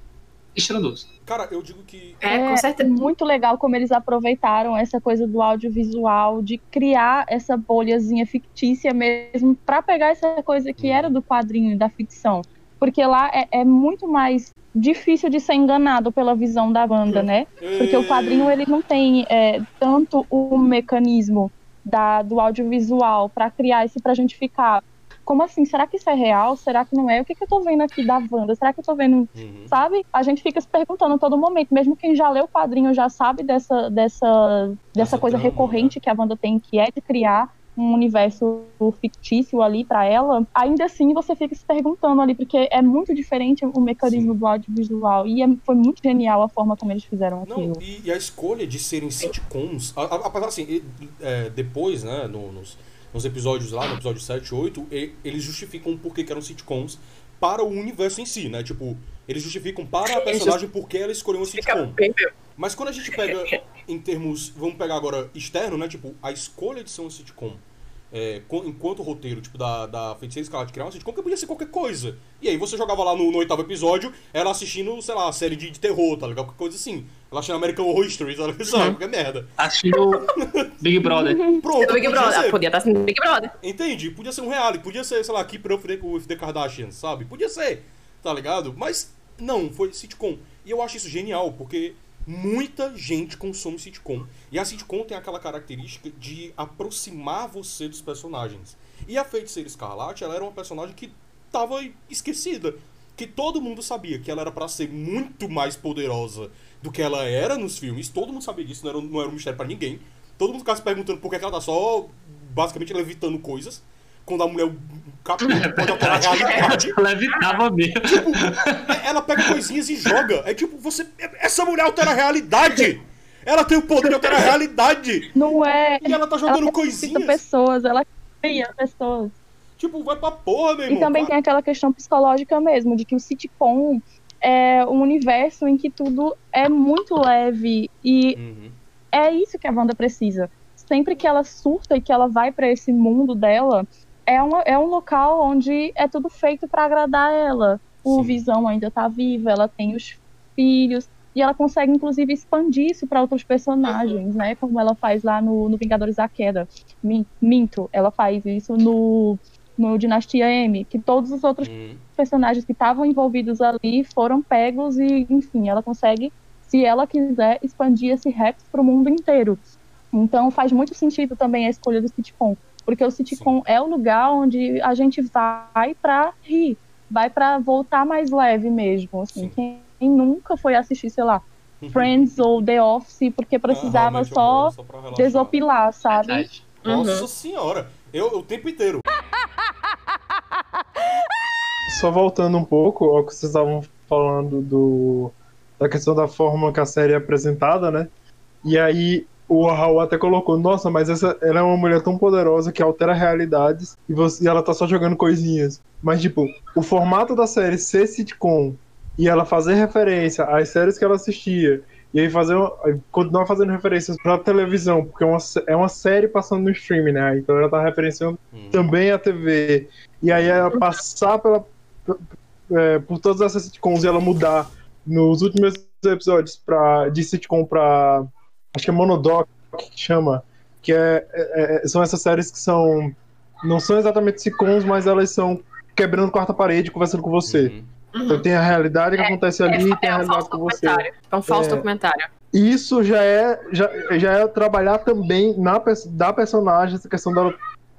estrondoso. Cara, eu digo que. É, com certeza. muito legal como eles aproveitaram essa coisa do audiovisual, de criar essa bolhazinha fictícia mesmo, pra pegar essa coisa que era do quadrinho, da ficção. Porque lá é, é muito mais difícil de ser enganado pela visão da banda, né? Porque o quadrinho ele não tem é, tanto o mecanismo da, do audiovisual pra criar isso pra gente ficar. Como assim? Será que isso é real? Será que não é? O que, que eu tô vendo aqui da Wanda? Será que eu tô vendo Uhum. sabe? A gente fica se perguntando a todo momento, mesmo quem já leu o quadrinho já sabe dessa, dessa, dessa Essa coisa trama, recorrente que a Wanda tem, que é de criar um universo fictício ali pra ela, ainda assim você fica se perguntando ali, porque é muito diferente o mecanismo do audiovisual, e é- foi muito genial a forma como eles fizeram Não, aquilo. e, e a escolha de serem sitcoms, apesar assim, é, depois, né, no- nos, nos episódios lá, no episódio 7 e 8, e- eles justificam por que que eram sitcoms para o universo em si, né? Tipo, eles justificam para a personagem por que ela escolheu Fica sitcom. Mas quando a gente pega em termos, vamos pegar agora externo, né? Tipo, a escolha de ser um sitcom, é, enquanto roteiro, tipo, da, da Feiticeira Escarlate criar um sitcom, que podia ser qualquer coisa. E aí você jogava lá no, no oitavo episódio, ela assistindo, sei lá, série de, de terror, tá ligado? Qualquer coisa assim. Ela assistindo American Horror Story, tá ligado? [LAUGHS] Sabe? Qualquer merda. Assistindo [LAUGHS] Big Brother. Pronto, Big podia Brother. ser. Ah, Podia estar sendo Big Brother. Entende? Podia ser um reality, podia ser, sei lá, Keep Up with the Kardashians, sabe? Podia ser, tá ligado? Mas não, foi sitcom. E eu acho isso genial, porque muita gente consome sitcom. E a sitcom tem aquela característica de aproximar você dos personagens. E a Feiticeira Escarlate, ela era uma personagem que tava esquecida. Que todo mundo sabia que ela era pra ser muito mais poderosa do que ela era nos filmes. Todo mundo sabia disso, não era, não era um mistério pra ninguém. Todo mundo ficava se perguntando por que que ela tá só, basicamente, levitando coisas. Quando a mulher, o capeta, pode alterar a realidade. [LAUGHS] Levitava mesmo. É, Ela pega coisinhas e joga. É tipo, você. Essa mulher altera a realidade! Ela tem o poder de alterar a realidade! Não é. E ela tá Ela jogando ressuscita coisinhas. pessoas, ela cria pessoas. Tipo, vai pra porra, meu E irmão. também Vai- tem aquela questão psicológica mesmo, de que o sitcom é um universo em que tudo é muito leve e Uhum. é isso que a Wanda precisa. Sempre que ela surta e que ela vai pra esse mundo dela, é, uma, é um local onde é tudo feito pra agradar ela. O Sim. Visão ainda tá vivo, ela tem os filhos e ela consegue inclusive expandir isso pra outros personagens, né? Como ela faz lá no, no Vingadores da Queda. Min- Minto, ela faz isso no no Dinastia M, que todos os outros Uhum. personagens que estavam envolvidos ali foram pegos e, enfim, ela consegue, se ela quiser, expandir esse rap pro mundo inteiro. Então faz muito sentido também a escolha do sitcom, porque o sitcom é o lugar onde a gente vai pra rir, vai pra voltar mais leve mesmo, assim. Sim. Quem, quem nunca foi assistir, sei lá, Friends ou The Office porque precisava realmente, eu só só desopilar, sabe? Verdade. Nossa Uhum. senhora. Eu o tempo inteiro. [LAUGHS] Só voltando um pouco ao que vocês estavam falando do, da questão da forma que a série é apresentada, né? E aí o Raul até colocou, nossa, mas essa, ela é uma mulher tão poderosa que altera realidades e, você, e ela tá só jogando coisinhas. Mas, tipo, o formato da série ser sitcom e ela fazer referência às séries que ela assistia e aí fazer uma- continuar fazendo referências pra televisão, porque é uma, é uma série passando no streaming, né? Então ela tá referenciando Hum. também a TV. E aí ela passar pela, é, por todas essas sitcoms e ela mudar nos últimos episódios pra, de sitcom pra. Acho que é Monodoc que chama. Que é, é- é- são essas séries que são. Não são exatamente sitcoms, mas elas são quebrando quarta parede, conversando com você. Uhum. Então tem a realidade que acontece ali e tem a é um realidade falso com você. documentário. É um falso É. documentário. Isso já é, já, já é trabalhar também na, da personagem, essa questão dela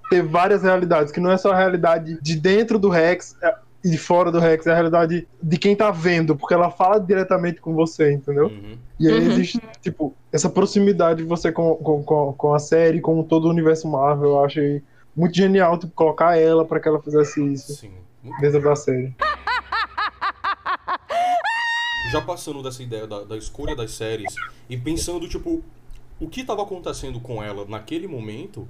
ter várias realidades, que não é só a realidade de dentro do Rex é, de fora do Rex, é a realidade de quem tá vendo, porque ela fala diretamente com você, entendeu? Uhum. E aí Uhum. existe, tipo, essa proximidade de você com, com, com, com a série, com todo o universo Marvel, eu achei muito genial, tipo, colocar ela pra que ela fizesse isso Sim. Dentro da série. [LAUGHS] já passando dessa ideia da, da escolha das séries e pensando, tipo, o que estava acontecendo com ela naquele momento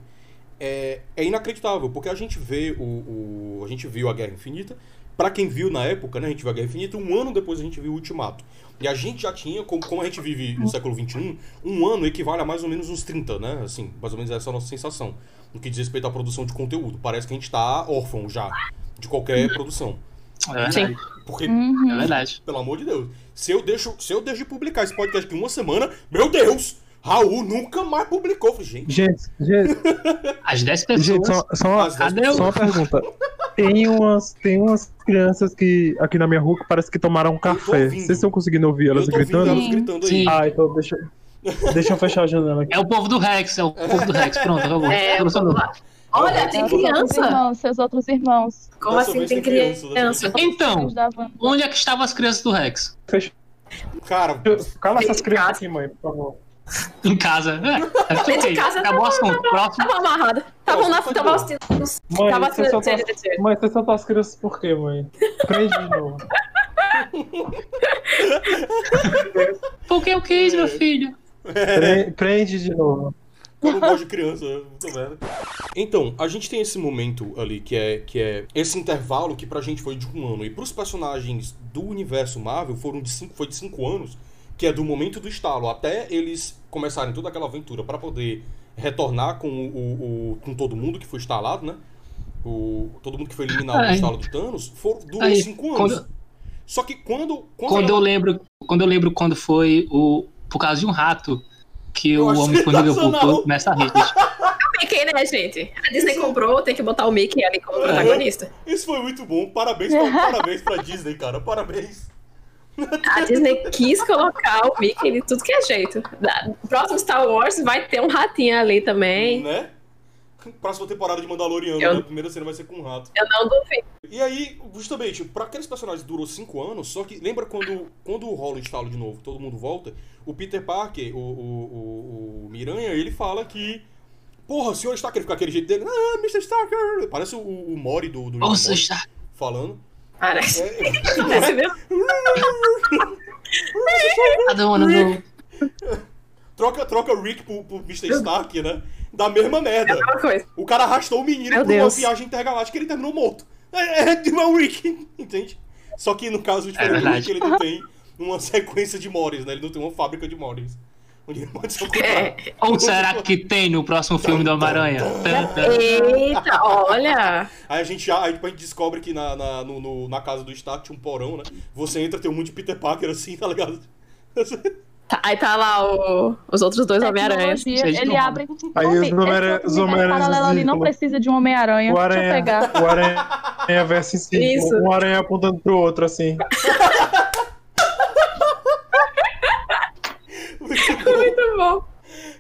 é, é inacreditável, porque a gente vê o, o- A gente viu a Guerra Infinita. Pra quem viu na época, né? A gente viu a Guerra Infinita, um ano depois a gente viu o Ultimato. E a gente já tinha, como, como a gente vive no século XXI, um ano equivale a mais ou menos uns 30, né? Assim, mais ou menos essa é a nossa sensação. No que diz respeito à produção de conteúdo. Parece que a gente tá órfão já de qualquer produção. É verdade. Porque Uhum. É verdade. pelo amor de Deus. Se eu deixo, se eu deixo de publicar esse podcast aqui uma semana, meu Deus! Raul nunca mais publicou. Gente, Gente, gente, [LAUGHS] As 10 pessoas. gente só, só uma, Só uma pergunta. Tem umas, tem umas crianças que aqui na minha rua que parece que tomaram um café. Vocês estão conseguindo ouvir elas eu gritando? elas Sim. gritando aí. Ah, então deixa, deixa eu fechar a janela aqui. É o povo do Rex, é o povo do Rex. Pronto, acabou. É, Solucionou. vamos lá. Olha, tem criança. irmãos, seus outros irmãos. Como Dessa assim tem criança, criança? Então, onde é que estavam as crianças do Rex? Fecha, Cara, cala essas crianças aqui, mãe, por favor. Em casa. É, é Dentro de casa Acabou o assunto. Próximo. Tava amarrada. Tava, na, tava tá assistindo. Mãe, Tava você assistindo tá, mãe, você soltou as crianças por quê, mãe? Prende de novo. Porque eu quis, meu filho. Pre- Prende de novo. eu não gosto de criança, eu tô vendo. Então, a gente tem esse momento ali que é, que é esse intervalo que pra gente foi de um ano. E pros personagens do universo Marvel foram de cinco, foi de cinco anos, que é do momento do estalo até eles começarem toda aquela aventura pra poder retornar com o, o- o- com todo mundo que foi instalado, né? O, todo mundo que foi eliminado no Ai. estalo de Thanos, foram, durou Aí, cinco anos. quando- Só que quando. Quando, Quando eu lembro, quando eu lembro quando foi o por causa de um rato que Eu o acho homem formiga voltou começa a rir. gente. [LAUGHS] Mickey, né, gente? A Disney comprou, tem que botar o Mickey ali como protagonista. Isso foi muito bom. Parabéns pra, parabéns pra Disney, cara. Parabéns. A Disney quis colocar o Mickey de tudo que é jeito. Da- Próximo Star Wars vai ter um ratinho ali também. Né? Próxima temporada de Mandaloriano, Eu- né? a primeira cena vai ser com um rato. Eu não duvido. E aí, justamente, pra aqueles personagens durou cinco anos, só que lembra quando, quando rola o estalo de novo, todo mundo volta, o Peter Parker, o, o, o, o Miranha, ele fala que. Porra, o senhor Starker fica aquele jeito dele. Ah, Mr. Starker! Parece o, o Mori do, do Nossa, está. falando. Parece. É, Parece mesmo. [LAUGHS] Cada um do. troca, troca o Rick pro, pro Mr. Stark, né? Da mesma merda. Uma coisa. O cara arrastou o menino Meu por uma Deus. viagem intergaláctica e ele terminou morto. É, é, é o Rick, [LAUGHS] entende? Só que no caso do verdade. Rick, ele não tem uma [LAUGHS] sequência de Morris, né? Ele não tem uma fábrica de Morris. Onde ele É. Ou será que tem no próximo filme do Homem-Aranha? Eita, olha. Aí a gente, já, aí, tipo, a gente descobre que na, na, no- no- na casa do Stark tinha um porão, né? Você entra, tem um monte de Peter Parker assim, tá ligado? Tá- aí tá lá o- os outros dois de ele abre. Aí os Homem-Aranha- paralelo ali não Círculo. precisa de um Homem-Aranha. O Deixa eu aranha, pegar. o aranha. Isso. Um aranha apontando pro outro, assim. [LAUGHS] Muito bom.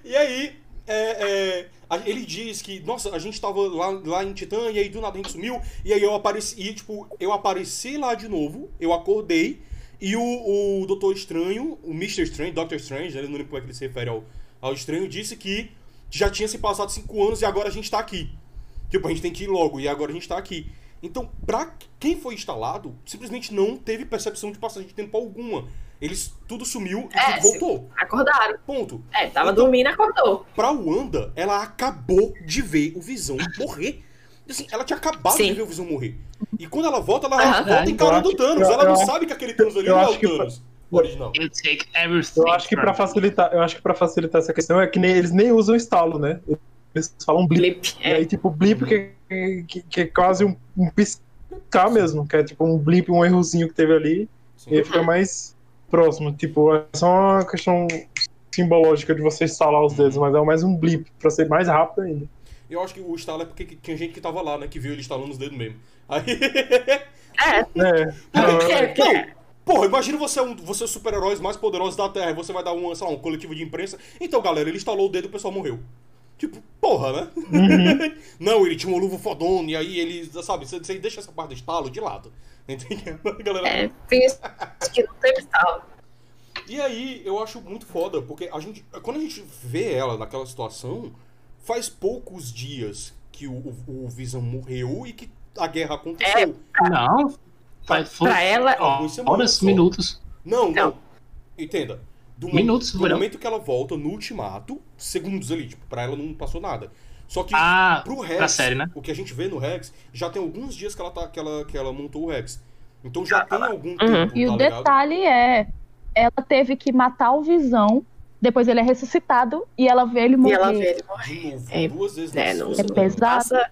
E aí, é, é, ele diz que, nossa, a gente tava lá, lá em Titã e aí do nada a gente sumiu. E aí eu apareci, e, tipo, eu apareci lá de novo, eu acordei e o, o Doutor Estranho, o Mr. Strange, Doctor Strange, né, eu não lembro como é que ele se refere ao, ao Estranho, disse que já tinha se passado cinco anos e agora a gente tá aqui. Tipo, a gente tem que ir logo e agora a gente tá aqui. Então, pra quem foi instalado, simplesmente não teve percepção de passagem de tempo alguma. Eles, tudo sumiu e É, tudo voltou. Acordaram. Ponto. É, tava Então- dormindo e acordou. Pra Wanda, ela acabou de ver o Visão morrer. Assim, ela tinha acabado Sim. de ver o Visão morrer. E quando ela volta, ela Aham. volta encarando Eu o Thanos. acho- ela eu não acho- sabe que aquele Thanos ali eu não é o que- Thanos original. Eu acho que me. facilitar, eu acho que para facilitar essa questão é que nem, eles nem usam estalo, né? Eles falam blip. Blip. E É. aí, tipo, blip que, que, que é quase um, um piscar mesmo, que é tipo um blip, um errozinho que teve ali, Sim. e aí fica mais próximo. Tipo, é só uma questão simbológica de você instalar os dedos, mas é mais um blip, pra ser mais rápido ainda. Eu acho que o estalo é porque tinha gente que tava lá, né? Que viu ele estalando os dedos mesmo. Aí. É, É. [LAUGHS] é, Não, porra, imagina você é um você é super-heróis mais poderosos da Terra e você vai dar um, sei lá, um coletivo de imprensa. Então, galera, ele instalou o dedo e o pessoal morreu. Tipo, porra, né? [LAUGHS] não, ele tinha uma luva fodona e aí ele, sabe, você, você deixa essa parte do estalo de lado. Entendeu? [LAUGHS] Galera, é, tem isso que não teve tal. E aí, eu acho muito foda, porque a gente, quando a gente vê ela naquela situação, faz poucos dias que o, o, o Visão morreu e que a guerra aconteceu. Não. Foi, foi Pra ela, Algumas semanas horas, só. minutos. Não, não. Não. Entenda. Do, Minutos, do momento que ela volta no ultimato, segundos ali, tipo, pra ela não passou nada. Só que Ah, pro Rex, série, né? o que a gente vê no Rex, já tem alguns dias que ela, tá, que ela, que ela montou o Rex. Então já tem algum tempo, Uhum. E tá o ligado? detalhe é, ela teve que matar o Visão, depois ele é ressuscitado e ela vê ele E morrer. ela vê ele morrer. De novo, É, duas vezes É, na não, É pesado. basta,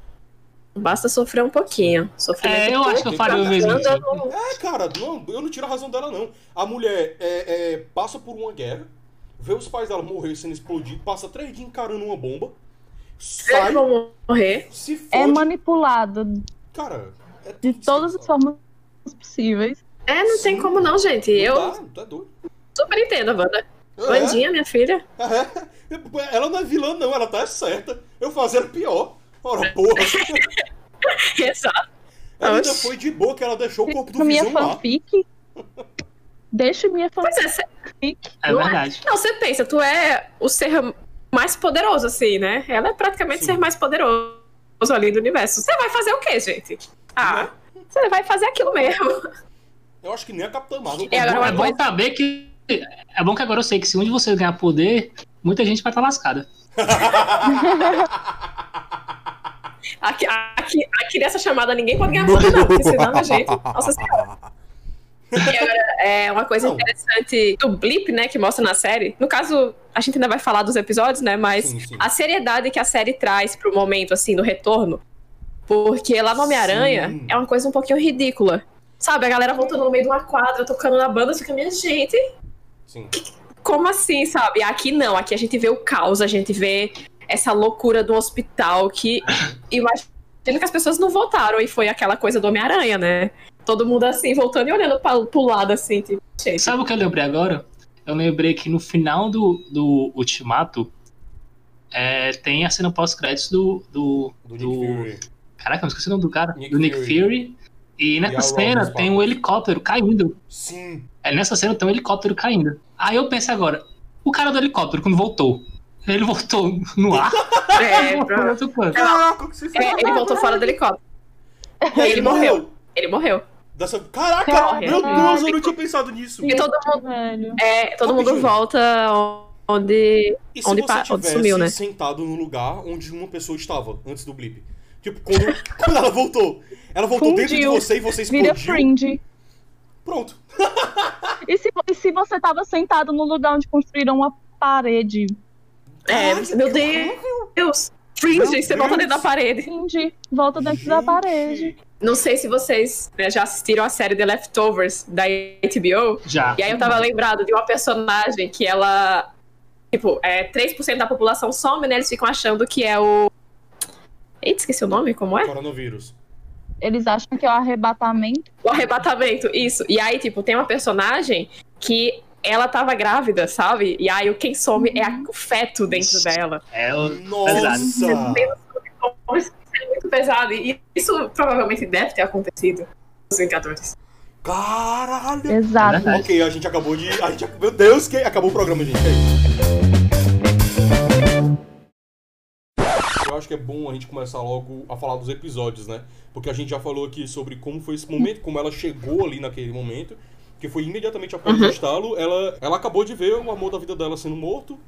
basta sofrer um pouquinho. Sofrimento É, eu acho que eu faria o mesmo. anda no- É, cara, não, eu não tiro a razão dela, não. A mulher é, é, passa por uma guerra, vê os pais dela morrer sendo explodido, passa três dias encarando uma bomba, sai, Eles vão morrer. se fode. É manipulado Cara, é de todas as formas possíveis. É, não tem Sim. como não, gente. Não Eu não tá doido. super entendo, Wanda. É, Vandinha, minha filha. é. Ela não é vilã, não, ela tá certa. Eu fazendo pior. Ora, porra. [LAUGHS] Exato. Ela ainda foi de boa que ela deixou o corpo do minha Visão lá. fanfic. Deixa minha Pois fanfic. é, cê- É Não é? verdade. não, você pensa, tu é o ser mais poderoso, assim, né? Ela é praticamente Sim. ser mais poderoso ali do universo. Você vai fazer o quê, gente? Ah, você vai fazer aquilo mesmo. Eu acho que nem a Capitã Marvel. Agora É uma bom coisa- saber que. É bom que agora eu sei que se um de vocês ganhar poder, muita gente vai estar lascada. [LAUGHS] Aqui, aqui, aqui nessa chamada ninguém pode ganhar poder, não, porque senão a gente. Nossa senhora. Agora, é uma coisa Não. interessante do blip, né, que mostra na série. No caso, a gente ainda vai falar dos episódios, né, mas Sim, sim. a seriedade que a série traz pro momento, assim, do retorno. Porque lá no Homem-Aranha é uma coisa um pouquinho ridícula. Sabe, a galera voltando no meio de uma quadra, tocando na banda, fica, minha gente, Sim. como assim, sabe? Aqui não, aqui a gente vê o caos, a gente vê essa loucura do hospital que imagina que as pessoas não voltaram e foi aquela coisa do Homem-Aranha, né? Todo mundo assim, voltando e olhando pra, pro lado assim, tipo, gente. Sabe o que eu lembrei agora? Eu lembrei que no final do, do Ultimato é, tem a cena pós-créditos do, do, Do do-. Caraca, eu esqueci o nome do cara. Nick do Nick Fury. Fury. E E nessa a cena tem um helicóptero caindo. Sim. É, nessa cena tem um helicóptero caindo. Aí eu pensei agora, o cara do helicóptero, quando voltou, ele voltou no ar? [LAUGHS] É, pra-? Caraca, é, ele voltou fora do helicóptero. E aí ele morreu. Ele morreu. Dessa... Caraca, Morreu. meu Deus, eu não tinha pensado nisso. E todo mundo, é, todo mundo volta onde. E se Onde você pa- onde sumiu, né? sentado no lugar onde uma pessoa estava antes do blip? Tipo, quando, [LAUGHS] quando ela voltou. Ela voltou dentro de Fundiu. você e você Vira explodiu. fringe. Pronto. E se, e se você tava sentado no lugar onde construíram uma parede? É, Caraca, meu que Deus! Fringe, Meu você volta Deus. dentro da parede. Fringe. Volta dentro da Gente. parede. Não sei se vocês né, já assistiram a série The Leftovers da HBO. Já. E aí eu tava lembrado de uma personagem que ela. Tipo, é, 3% da população some, né? Eles ficam achando que é o. Eita, esqueci o nome, como é? Coronavírus. Eles acham que é o arrebatamento. O arrebatamento, isso. E aí, tipo, tem uma personagem que ela tava grávida, sabe? E aí o quem some é a- o feto dentro dela. É o... Nossa! Isso é muito pesado. E isso provavelmente deve ter acontecido nos Vingadores. Caralho! Exato. Ok, a gente acabou de. A gente... Meu Deus, que acabou o programa, gente. É. Eu acho que é bom a gente começar logo a falar dos episódios, né? Porque a gente já falou aqui sobre como foi esse momento, como ela chegou ali naquele momento, que foi imediatamente após o estalo. Ela, ela acabou de ver o amor da vida dela sendo morto.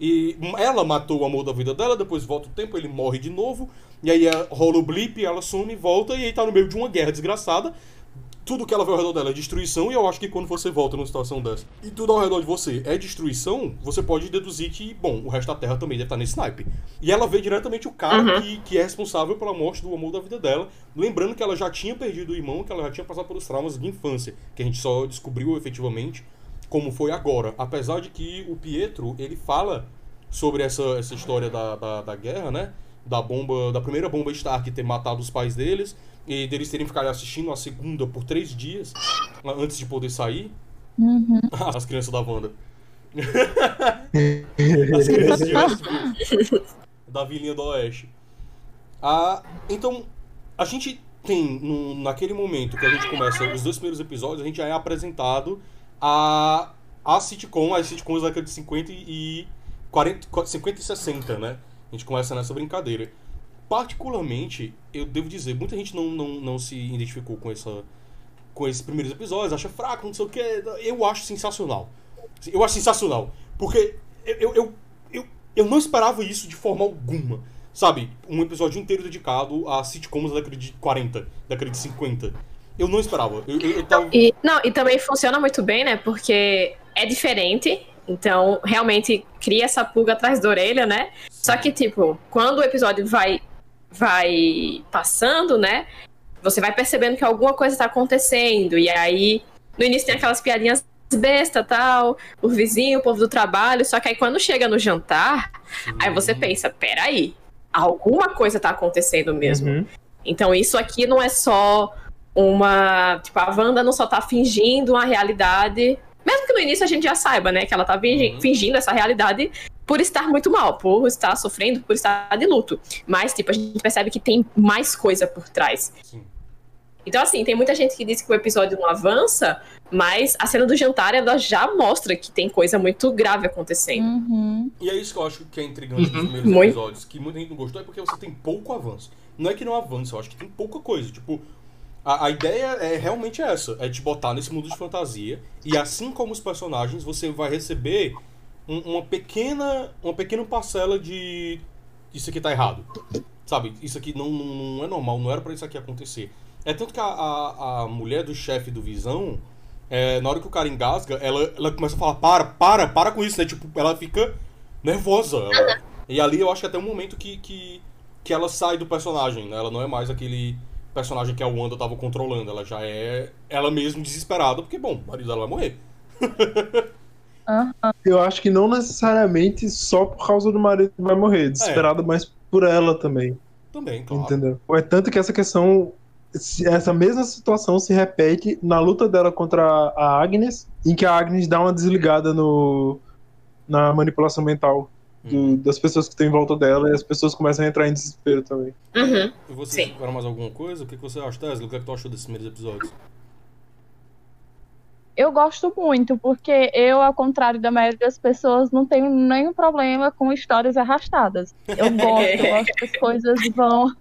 E ela matou o amor da vida dela, depois volta o tempo, ele morre de novo. E aí é, rola o blip, ela some, volta e aí tá no meio de uma guerra desgraçada tudo que ela vê ao redor dela é destruição, e eu acho que quando você volta numa situação dessa e tudo ao redor de você é destruição, você pode deduzir que, bom, o resto da Terra também deve estar nesse naipe. E ela vê diretamente o cara Uhum. que, que é responsável pela morte do amor da vida dela, lembrando que ela já tinha perdido o irmão, que ela já tinha passado pelos traumas de infância, que a gente só descobriu efetivamente como foi agora. Apesar de que o Pietro, ele fala sobre essa, essa história da, da, da guerra, né? Da bomba, da primeira bomba Stark ter matado os pais deles, e deles terem ficado assistindo a segunda por três dias antes de poder sair. Uhum. [LAUGHS] As crianças da Wanda. [LAUGHS] As crianças [LAUGHS] da vilinha do Oeste. Ah, então, a gente tem, no, naquele momento que a gente começa os dois primeiros episódios, a gente já é apresentado a, a sitcom, as sitcoms da década de 50 e 40, 50 e 60, né? A gente começa nessa brincadeira. Particularmente, eu devo dizer, muita gente não, não, não se identificou com essa com esses primeiros episódios, acha fraco, não sei o que. Eu acho sensacional. Eu acho sensacional. Porque eu, eu, eu, eu não esperava isso de forma alguma. Sabe? Um episódio inteiro dedicado a sitcoms da década de 40, da década de 50. Eu não esperava. Eu, eu, eu tava... e, não, e também funciona muito bem, né? Porque é diferente. Então, realmente cria essa pulga atrás da orelha, né? Só que, tipo, quando o episódio vai, vai passando, né? Você vai percebendo que alguma coisa tá acontecendo. E aí, no início tem aquelas piadinhas besta tal, o vizinho, o povo do trabalho. Só que aí quando chega no jantar, Sim. aí você pensa, peraí, alguma coisa tá acontecendo mesmo. Uhum. Então isso aqui não é só uma. Tipo, a Wanda não só tá fingindo uma realidade. Mesmo que no início a gente já saiba, né? Que ela tá fingindo, uhum. fingindo essa realidade por estar muito mal, por estar sofrendo, por estar de luto. Mas, tipo, a gente percebe que tem mais coisa por trás. Sim. Então, assim, tem muita gente que diz que o episódio não avança, mas a cena do jantar ela já mostra que tem coisa muito grave acontecendo. Uhum. E é isso que eu acho que é intrigante uhum. nos primeiros muito. episódios, que muita gente não gostou, é porque você tem pouco avanço. Não é que não avança, eu acho que tem pouca coisa. Tipo, a, a ideia é realmente essa: é te botar nesse mundo de fantasia, e assim como os personagens, você vai receber um, uma pequena uma pequena parcela de. Isso aqui tá errado. Sabe? Isso aqui não, não, é normal, não era para isso aqui acontecer. É tanto que a, a, a mulher do chefe do Visão, é, na hora que o cara engasga, ela, ela começa a falar: para, para, para com isso, né? Tipo, ela fica nervosa. Ela, e ali eu acho que até o momento que, que, que ela sai do personagem, né? Ela não é mais aquele personagem que a Wanda tava controlando. Ela já é ela mesma desesperada, porque, bom, o marido dela vai morrer. [LAUGHS] Eu acho que não necessariamente só por causa do marido que vai morrer, desesperada, é. mas por ela também. Também, claro. Entendeu? É tanto que essa questão essa mesma situação se repete na luta dela contra a Agnes, em que a Agnes dá uma desligada no, na manipulação mental do, uhum. das pessoas que estão em volta dela e as pessoas começam a entrar em desespero também. Uhum. E você tiveram mais alguma coisa? O que você acha, Tesla? O que, é que tu achou desses primeiros episódios? Eu gosto muito, porque eu, ao contrário da maioria das pessoas, não tenho nenhum problema com histórias arrastadas. Eu [LAUGHS] gosto, eu gosto que as coisas vão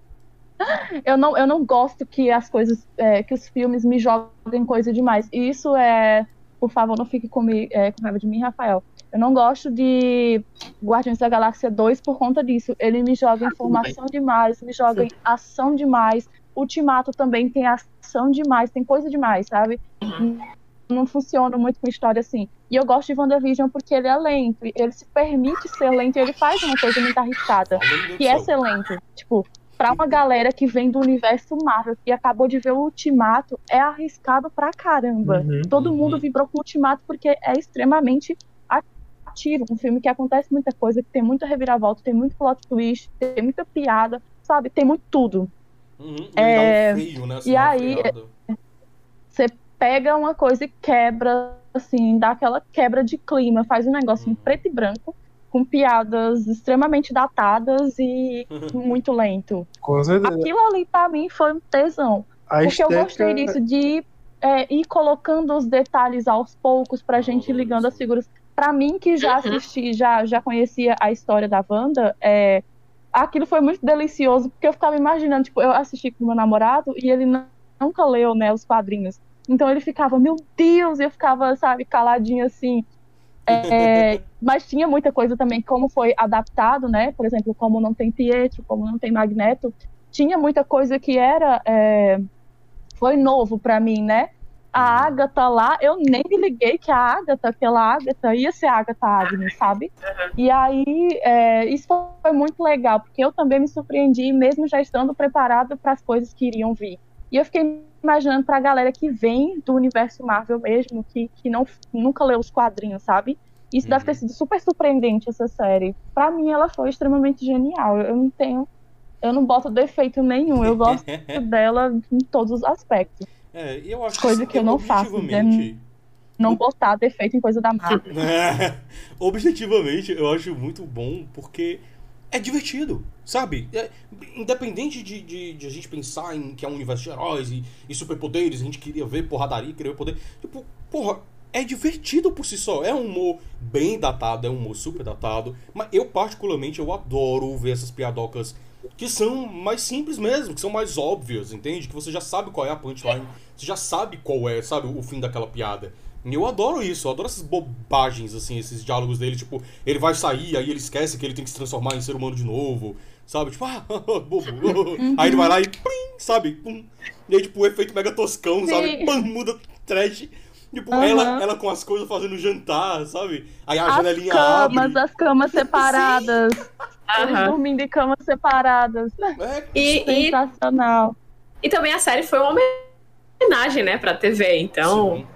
[LAUGHS] eu não, eu não gosto que as coisas, é, que os filmes me joguem coisa demais. E isso é, por favor, não fique comigo, é, com raiva de mim, Rafael. Eu não gosto de Guardiões da Galáxia 2 por conta disso. Ele me joga ah, informação demais, me joga Sim. ação demais. Ultimato também tem ação demais, tem coisa demais, sabe? Uhum. Não funciona muito com história assim. E eu gosto de WandaVision porque ele é lento. Ele se permite ser lento e ele faz uma coisa muito arriscada. Que é ser lento. Tipo, para uma galera que vem do universo Marvel e acabou de ver o Ultimato, é arriscado pra caramba. Uhum, Todo uhum. mundo vibrou com o Ultimato porque é extremamente ativo. Um filme que acontece muita coisa, que tem muita reviravolta, tem muito plot twist, tem muita piada, sabe? Tem muito tudo. Uhum, é... um frio, né? E aí, você pega uma coisa e quebra, assim, dá aquela quebra de clima, faz um negócio em uhum. preto e branco com piadas extremamente datadas e [LAUGHS] muito lento. Com certeza. Aquilo ali para mim foi um tesão. A porque estética... eu gostei disso, de é, ir colocando os detalhes aos poucos pra gente ir ligando as figuras. Para mim, que já [LAUGHS] assisti, já, já conhecia a história da Wanda, é, aquilo foi muito delicioso, porque eu ficava imaginando, tipo, eu assisti com meu namorado e ele não, nunca leu, né, os quadrinhos. Então ele ficava, meu Deus, e eu ficava, sabe, caladinho assim. É, mas tinha muita coisa também, como foi adaptado, né? Por exemplo, como não tem Pietro, como não tem Magneto, tinha muita coisa que era é, foi novo para mim, né? A Agatha lá, eu nem me liguei que a Agatha, aquela Agatha, ia ser a Agatha Agnes, sabe? E aí, é, isso foi muito legal, porque eu também me surpreendi, mesmo já estando preparado para as coisas que iriam vir. E eu fiquei imaginando pra galera que vem do universo Marvel mesmo, que, que não, nunca leu os quadrinhos, sabe? Isso uhum. deve ter sido super surpreendente, essa série. Pra mim, ela foi extremamente genial. Eu não tenho Eu não boto defeito nenhum, eu gosto [LAUGHS] dela em todos os aspectos. É, eu acho Coisa assim, que eu não faço, objetivamente- Não botar defeito em coisa da Marvel. [LAUGHS] Objetivamente, eu acho muito bom porque é divertido, sabe? É, independente de, de, de a gente pensar em que é um universo de heróis e, e superpoderes, a gente queria ver porradaria, queria ver poder. Tipo, porra, é divertido por si só. É um humor bem datado, é um humor super datado. Mas eu, particularmente, eu adoro ver essas piadocas que são mais simples mesmo, que são mais óbvias, entende? Que você já sabe qual é a punchline, você já sabe qual é, sabe, o fim daquela piada. E eu adoro isso, eu adoro essas bobagens, assim, esses diálogos dele, tipo, ele vai sair, aí ele esquece que ele tem que se transformar em ser humano de novo, sabe? Tipo, ah, [LAUGHS] bobo. Aí ele vai lá e plim, sabe? Pum. E aí, tipo, o efeito mega toscão, sabe? Sim. Pam, muda trash. Tipo, Aham. ela, ela com as coisas fazendo jantar, sabe? Aí a As janelinha camas, abre. as camas separadas. Eles dormindo em camas separadas. É, E, e, Sensacional. e também a série foi uma homenagem, né, pra TV. Então, sim.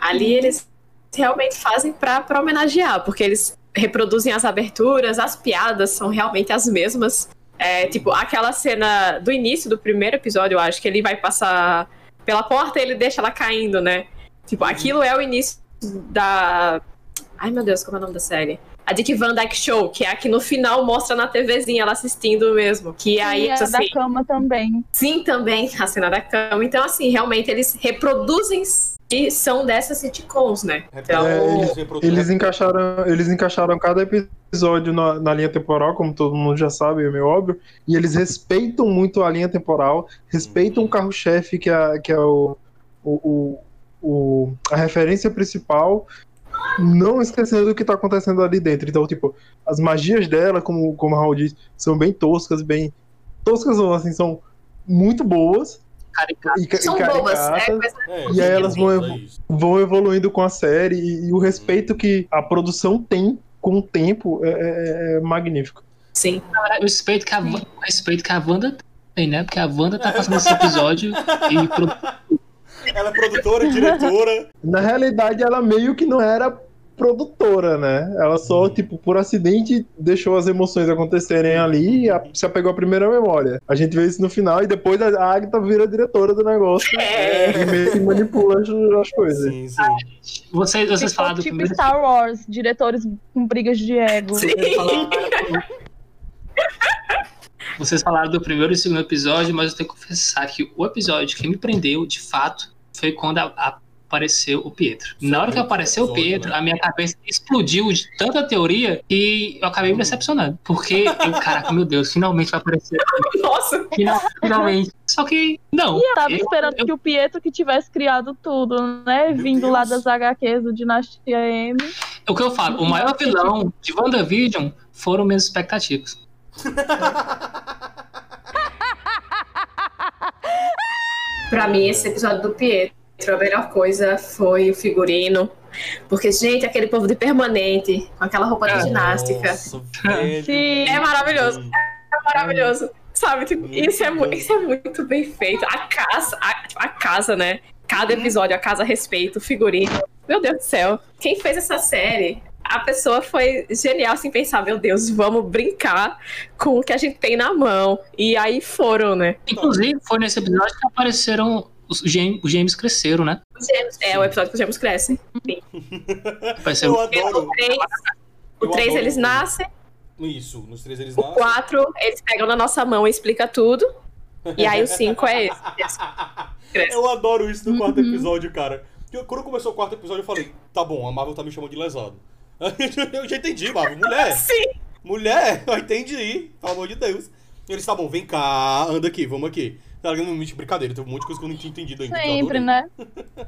Ali eles realmente fazem pra, pra homenagear, porque eles reproduzem as aberturas, as piadas são realmente as mesmas. É, tipo, aquela cena do início do primeiro episódio, eu acho, que ele vai passar pela porta e ele deixa ela caindo, né? Tipo, aquilo é o início da. Ai meu Deus, como é o nome da série? A Dick Van Dyke Show, que é a que no final mostra na TVzinha ela assistindo mesmo. Que aí, e a assim, da cama também. Sim, também, a cena da cama. Então, assim, realmente eles reproduzem e são dessas sitcoms, né? Então, É, eles- Eles encaixaram, eles encaixaram cada episódio na, na linha temporal, como todo mundo já sabe, é meio óbvio, e eles respeitam muito a linha temporal, respeitam o carro-chefe, que é, que é o, o, o- o- a referência principal, não esquecendo do que tá acontecendo ali dentro. Então, tipo, as magias dela, como, como a Raul disse, são bem toscas, bem. Toscas não, assim, são muito boas. Caricato. E, ca- e são bobas. caricatas É, mas É, E aí elas vão é evo- vão evoluindo com a série e, e o respeito que a produção tem com o tempo é, é- é magnífico. sim. O respeito que a, o respeito que a Wanda tem, né? Porque a Wanda tá fazendo esse episódio e pro- Ela é produtora, diretora. Na realidade, ela meio que não era produtora, né? Ela só, tipo, por acidente, deixou as emoções acontecerem ali e a- se apegou à primeira memória. A gente vê isso no final e depois a Agatha vira diretora do negócio É. e meio que manipula as, as coisas. Sim, sim. vocês, vocês falaram do tipo primeiro Star Wars, diretores com brigas de ego. Sim. [LAUGHS] Vocês falaram do primeiro e segundo episódio, mas eu tenho que confessar que o episódio que me prendeu, de fato, foi quando a- a- apareceu o Pietro. Na hora que apareceu o episódio, Pietro, né? a minha cabeça explodiu de tanta teoria que eu acabei me decepcionando. Porque eu, caraca, meu Deus, finalmente vai aparecer. [LAUGHS] Nossa, Final- Finalmente. Só que, não. Eu tava Eu- esperando eu- que o Pietro que tivesse criado tudo, né? Vindo lá Deus. das HQs do Dinastia M. O que eu falo, o maior vilão de WandaVision foram minhas expectativas. pra mim, esse episódio do Pietro, a melhor coisa foi o figurino. Porque, gente, aquele povo de permanente, com aquela roupa de Ah, ginástica. Nossa. Sim. É maravilhoso. É maravilhoso. Sabe, tipo, isso, é isso é muito bem feito. A casa, a, a casa, né? Cada episódio, a casa respeita, o figurino. Meu Deus do céu. Quem fez essa série, a pessoa foi genial, assim, pensar, meu Deus, vamos brincar com o que a gente tem na mão. E aí foram, né? Inclusive, foi nesse episódio que apareceram os gêmeos, os gêmeos cresceram, né? Os gêmeos- é o episódio que os gêmeos crescem. Apareceu Eu adoro. O 3, o Eu 3 adoro. eles nascem, Isso, nos três eles o nascem. 4 eles pegam na nossa mão e explica tudo. E aí o 5 é esse. Cresce. [LAUGHS] Eu adoro isso no quarto Uhum. episódio, cara. Porque Quando começou o quarto episódio, eu falei, tá bom, a Marvel tá me chamando de lesado. [LAUGHS] eu já entendi, Marvel. Mulher, [LAUGHS] Sim. mulher, eu entendi, pelo amor de Deus. Eles, tá bom, vem cá, anda aqui, vamos aqui. Tá ligado? Não, brincadeira, teve um monte de coisa que eu não tinha entendido ainda. que Sempre, né? [LAUGHS]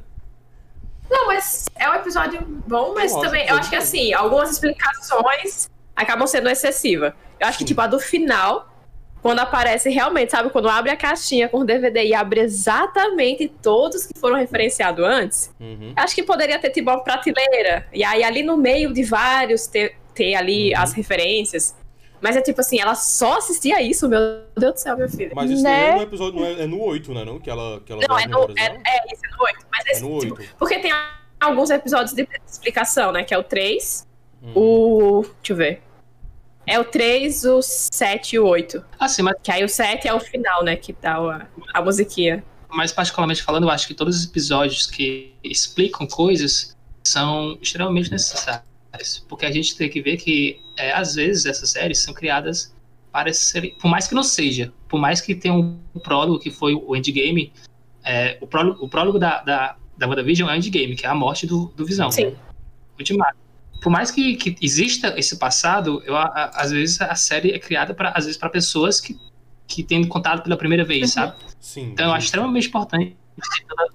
Não, mas é um episódio bom, mas gosto, também, eu acho que assim, algumas explicações acabam sendo excessivas. Eu acho que, Sim. tipo, a do final, quando aparece realmente, sabe, quando abre a caixinha com o DVD e abre exatamente todos que foram referenciados antes, Uhum. eu acho que poderia ter, tipo, uma prateleira. E aí, ali no meio de vários, ter, ter ali Uhum. as referências. Mas é tipo assim, ela só assistia isso, meu Deus do céu, meu filho. Mas isso Né? daí é no episódio, não é, é no 8, né? Não? Que ela, que ela Não, é no, é, é isso, é no 8. Mas É esse, no tipo, 8. Porque tem alguns episódios de explicação, né? Que é o 3, Uhum. o. Deixa eu ver. É o 3, o 7 e o 8. Assim, mas, Que aí o 7 é o final, né? Que dá a, a musiquinha. mas particularmente falando, eu acho que todos os episódios que explicam coisas são extremamente necessários. Porque a gente tem que ver que, é, às vezes, essas séries são criadas para serem. Por mais que não seja, por mais que tenha um prólogo que foi o Endgame, é, o prólogo, o prólogo da, da, da WandaVision é o Endgame, que é a morte do, do Visão. Sim. né? Ultimato. Por mais que, que exista esse passado, eu, a- a- às vezes a série é criada para às vezes para pessoas que que têm contato pela primeira vez, Uhum. sabe? Sim. Então eu acho extremamente importante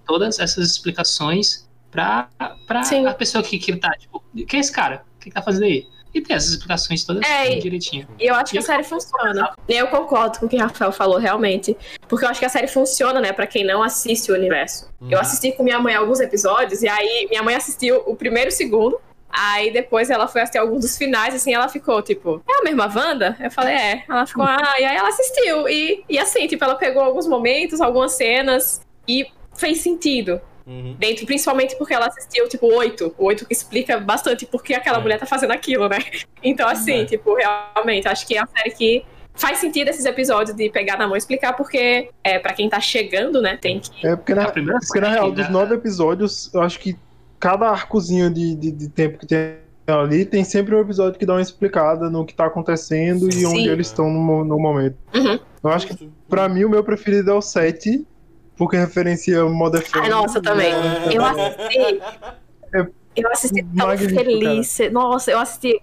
todas essas explicações pra, pra Sim. a pessoa que, que tá, tipo, quem é esse cara? O que, que tá fazendo aí? E ter essas explicações todas É, direitinho. E eu acho que a série funciona. E eu concordo com o que o Rafael falou, realmente. Porque eu acho que a série funciona, né, pra quem não assiste o universo. Uhum. Eu assisti com minha mãe alguns episódios, e aí minha mãe assistiu o primeiro e o segundo. Aí depois ela foi assistir alguns dos finais, assim, ela ficou, tipo, é a mesma Wanda? Eu falei, é. Ela ficou, ah, e aí ela assistiu. E, e assim, tipo, ela pegou alguns momentos, algumas cenas, e fez sentido. Uhum. Dentro, principalmente porque ela assistiu, tipo, oito. O oito que explica bastante por que aquela É. mulher tá fazendo aquilo, né? Então, assim, É. tipo, realmente, acho que é a série que faz sentido esses episódios de pegar na mão e explicar, porque é, para quem tá chegando, né, tem que. É porque na, porque na real, dos né? nove episódios, eu acho que cada arcozinho de, de, de tempo que tem ali tem sempre um episódio que dá uma explicada no que tá acontecendo e Sim. onde eles estão no, no momento. Uhum. Eu acho que, pra mim, o meu preferido é o 7, porque referencia o Modern Ai, nossa, também. Eu assisti. Eu assisti tão magnífico, feliz. Nossa, eu assisti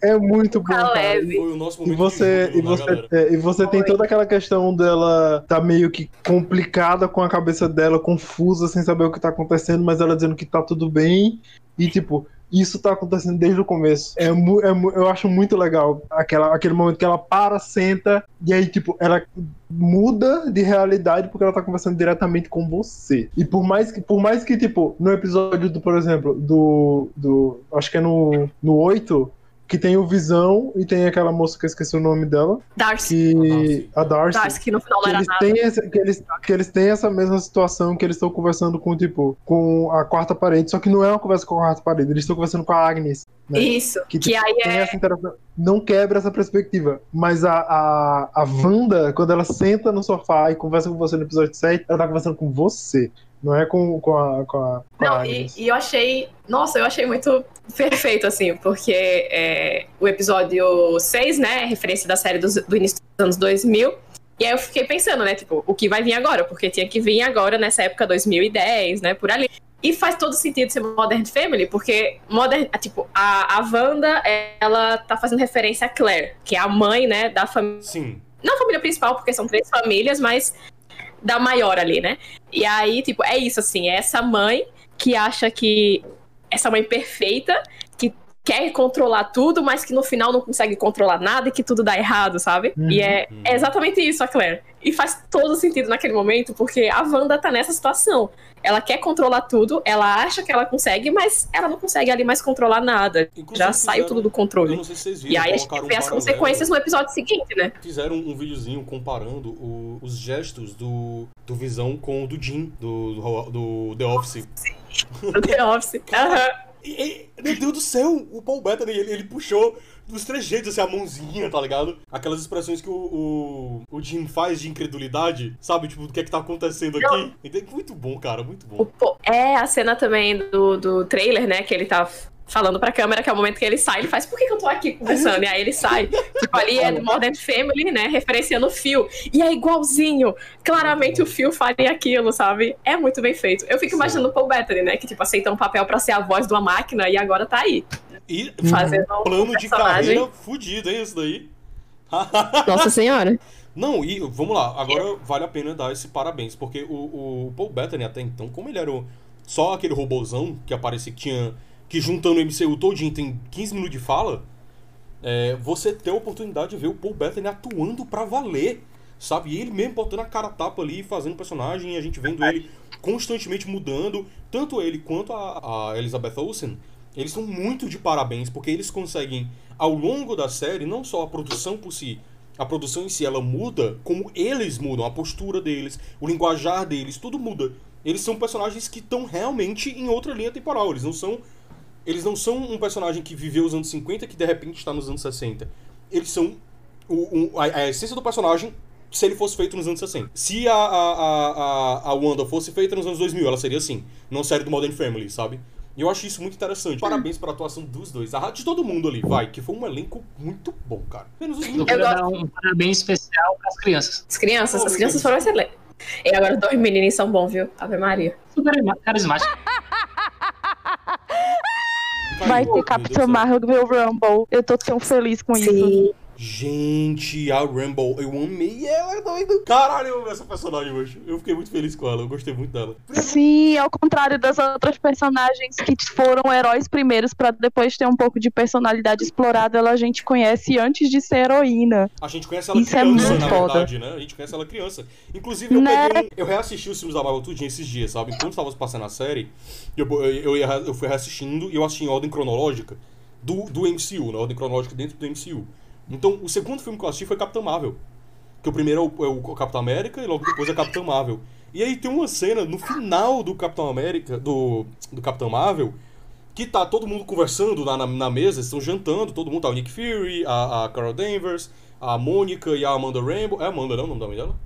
É muito bom, cara. leve. Foi o nosso E momento você, e júbilo, né, você, é, e você tem toda aquela questão dela tá meio que complicada com a cabeça dela, confusa, sem saber o que tá acontecendo, mas ela dizendo que tá tudo bem. E tipo, isso tá acontecendo desde o começo. É, é eu acho muito legal aquela, aquele momento que ela para, senta, e aí, tipo, ela muda de realidade porque ela tá conversando diretamente com você. E por mais que, por mais que tipo, no episódio do, por exemplo, do. do acho que é no, no 8, que tem o Visão e tem aquela moça que eu esqueci o nome dela, Darcy. que. A Darcy. Darcy, que no final não Que era eles, nada. têm essa, que, eles, que eles têm essa mesma situação que eles estão conversando com, tipo, com a quarta parede, só que não é uma conversa com a quarta parede, eles estão conversando com a Agnes. né? Isso. Que, Que tipo, aí tem é. essa interação. Não quebra essa perspectiva. Mas a, a, a Wanda, quando ela senta no sofá e conversa com você no episódio 7, ela tá conversando com você. Não é com, com a, com a, com a Não, e, Agnes. e eu achei. Nossa, eu achei muito perfeito, assim, porque é, o episódio 6, né, é referência da série dos- do início dos anos 2000. E aí eu fiquei pensando, né, tipo, o que vai vir agora? Porque tinha que vir agora nessa época 2010, né, por ali. E faz todo sentido ser Modern Family, porque Modern, tipo, a, a Wanda, ela tá fazendo referência a Claire, que é a mãe, né, da família Sim. não a família principal, porque são três famílias, mas da maior ali, né? E aí, tipo, é isso, assim, é essa mãe que acha que essa mãe perfeita, que quer controlar tudo, mas que no final não consegue controlar nada e que tudo dá errado, sabe? Uhum. E é, é exatamente isso, a Claire. E faz todo sentido naquele momento, porque a Wanda tá nessa situação. Ela quer controlar tudo, ela acha que ela consegue, mas ela não consegue ali mais controlar nada. Inclusive, Já saiu tudo do Eu controle. não sei se vocês viram. E aí a gente vê um as consequências no episódio seguinte, né? Fizeram um videozinho comparando o- os gestos do, do Visão com o do Jim, do, do, do The Office. Do [LAUGHS] The Office. Aham. E, e- meu Deus do céu, o Paul Bettany, ele, ele puxou dos trejeitos, assim, a mãozinha, tá ligado? Aquelas expressões que o, o, o Jim faz de incredulidade, sabe? Tipo, o que é que tá acontecendo aqui? Muito bom, cara, muito bom. é a cena também do, do trailer, né? Que ele tá falando pra câmera, que é o momento que ele sai, ele faz, por que, que eu tô aqui conversando? E aí ele sai. [LAUGHS] tipo, ali é Modern Family, né? Referenciando o Phil. E é igualzinho. Claramente o Phil faria aquilo, sabe? É muito bem feito. Eu fico Sim. imaginando o Paul Bettany, né? Que, tipo, aceita um papel pra ser a voz de uma máquina e agora tá aí. E Fazendo um plano de carreira fudido, hein, isso daí? [LAUGHS] Nossa senhora. Não, e vamos lá, agora vale a pena dar esse parabéns, porque o, o Paul Bettany até então, como ele era o- só aquele robôzão que aparecia que tinha. que juntando o MCU todinho tem 15 minutos de fala, é, você ter a oportunidade de ver o Paul Bettany atuando pra valer, sabe? E ele mesmo botando a cara tapa ali, fazendo personagem, e a gente vendo ele constantemente mudando, tanto ele quanto a, a Elizabeth Olsen, eles são muito de parabéns, porque eles conseguem, ao longo da série, não só a produção por si, a produção em si ela muda, como eles mudam, a postura deles, o linguajar deles, tudo muda. Eles são personagens que estão realmente em outra linha temporal, eles não são eles não são um personagem que viveu os anos 50 que de repente está nos anos 60. eles são o, o- a, a essência do personagem se ele fosse feito nos anos 60. Se a, a, a, a- Wanda fosse feita nos anos 2000, ela seria assim, numa série do Modern Family, sabe? E eu acho isso muito interessante. Parabéns pela atuação dos dois. A de todo mundo ali, vai, que foi um elenco muito bom, cara. Menos os Eu quero dar um parabéns especial para as crianças. As crianças, Oh, as crianças foram excelentes. E agora os dois meninos são bons, viu? Ave Maria. Super carismático. Vai Meu ter Deus Capitã do céu. Marvel Rumble. Eu tô tão feliz com isso. Gente, a Rambo, eu amei ela, doido. Caralho, eu amei essa personagem hoje. Eu fiquei muito feliz com ela, eu gostei muito dela. Sim, ao contrário das outras personagens que foram heróis primeiros pra depois ter um pouco de personalidade explorada, ela a gente conhece antes de ser heroína. A gente conhece ela Isso é criança, muito na foda. verdade, né? A gente conhece ela criança. Inclusive, eu Né? peguei um, Eu reassisti os filmes da Marvel tudinho esses dias, sabe? Enquanto tava passando a série, eu, eu, eu, eu fui reassistindo e eu assisti em ordem cronológica do, do MCU, na ordem cronológica dentro do MCU. Então, o segundo filme que eu assisti foi Capitão Marvel. Que o primeiro é o, é o Capitão América e logo depois é Capitão Marvel. E aí tem uma cena no final do Capitão América, do, do Capitão Marvel, que tá todo mundo conversando lá na, na mesa, estão jantando, todo mundo tá o Nick Fury, a, a Carol Danvers, a Mônica e a Amanda Rainbow. É Amanda, não? O nome da mãe dela?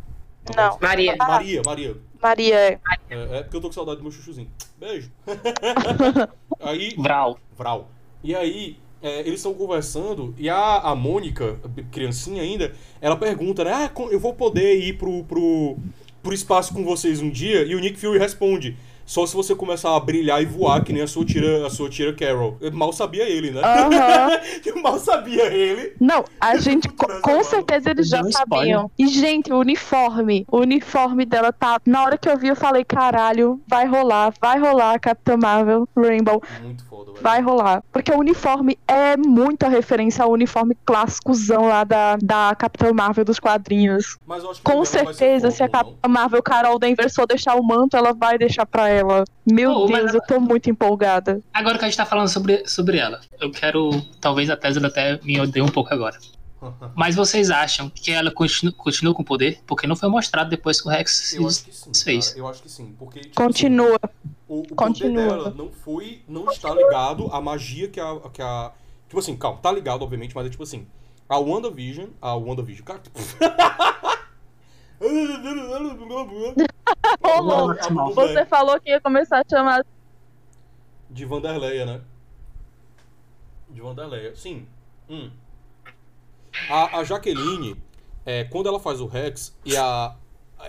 Não. Maria. Maria, Maria. Maria é. É, é porque eu tô com saudade do meu chuchuzinho. Beijo. [LAUGHS] aí, Vral. Vral. E aí, é, eles estão conversando e a, a Mônica, criancinha ainda, ela pergunta, né? Ah, eu vou poder ir pro, pro, pro espaço com vocês um dia? E o Nick Fury responde. Só se você começar a brilhar e voar, que nem a sua tira, a sua tira Carol. Eu mal sabia ele, né? [LAUGHS] Eu mal sabia ele. Não, a gente, com certeza eles já sabiam. E, gente, o uniforme. O uniforme dela tá. Na hora que eu vi, eu falei: caralho, vai rolar, vai rolar, Capitã Marvel, Rainbow. Muito foda, velho. Vai rolar. Porque o uniforme é muita referência ao uniforme clássicozão lá da, da Capitã Marvel dos quadrinhos. Mas eu acho que Com certeza, se a? Capitã Marvel Carol Danvers for deixar o manto, ela vai deixar pra ela. Meu Oh, Deus, eu tô muito empolgada. Agora que a gente tá falando sobre, sobre ela, eu quero. Talvez a Tesla até me odeie um pouco agora. [LAUGHS] Mas vocês acham que ela continua, continua com poder? Porque não foi mostrado depois que o Rex se Eu acho que sim, desfez. cara. Eu acho que sim. Porque, tipo, Continua. assim, o, o Continua. poder dela não foi. Não está ligado à magia que a, que a. Tipo assim, calma, tá ligado, obviamente, mas é tipo assim. A WandaVision. A WandaVision. Cara. Ô, [LAUGHS] Você falou que ia começar a chamar. De Vanderleia, né? De Vanderleia, sim. Hum. A, a Jaqueline, é, quando ela faz o Rex, e a.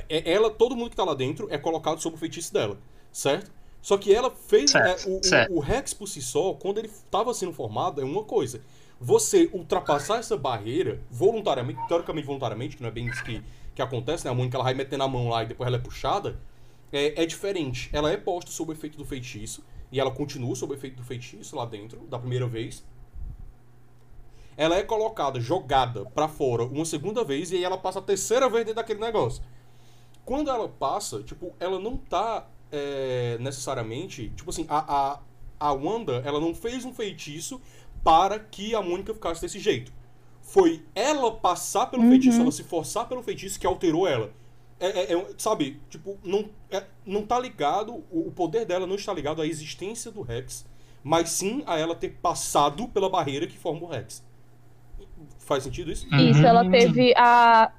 é- Ela, todo mundo que tá lá dentro é colocado sob o feitiço dela, certo? Só que ela fez. Certo, é, o, o- certo. o Rex por si só, quando ele estava sendo formado, é uma coisa. Você ultrapassar essa barreira, voluntariamente, teoricamente voluntariamente, que não é bem isso que, que acontece, né? A Mônica ela vai metendo a mão lá e depois ela é puxada. É, é diferente. Ela é posta sob o efeito do feitiço. E ela continua sob o efeito do feitiço lá dentro, da primeira vez. Ela é colocada, jogada pra fora uma segunda vez e aí ela passa a terceira vez dentro daquele negócio. Quando ela passa, tipo, ela não tá é, necessariamente. Tipo assim, a, a, a Wanda, ela não fez um feitiço para que a Mônica ficasse desse jeito. Foi ela passar pelo Uhum. feitiço, ela se forçar pelo feitiço que alterou ela. É, é- é- sabe, tipo, não, é- não tá ligado, o, o poder dela não está ligado à existência do Rex, mas sim a ela ter passado pela barreira que forma o Rex. Faz sentido isso? Isso, ela Uhum. teve a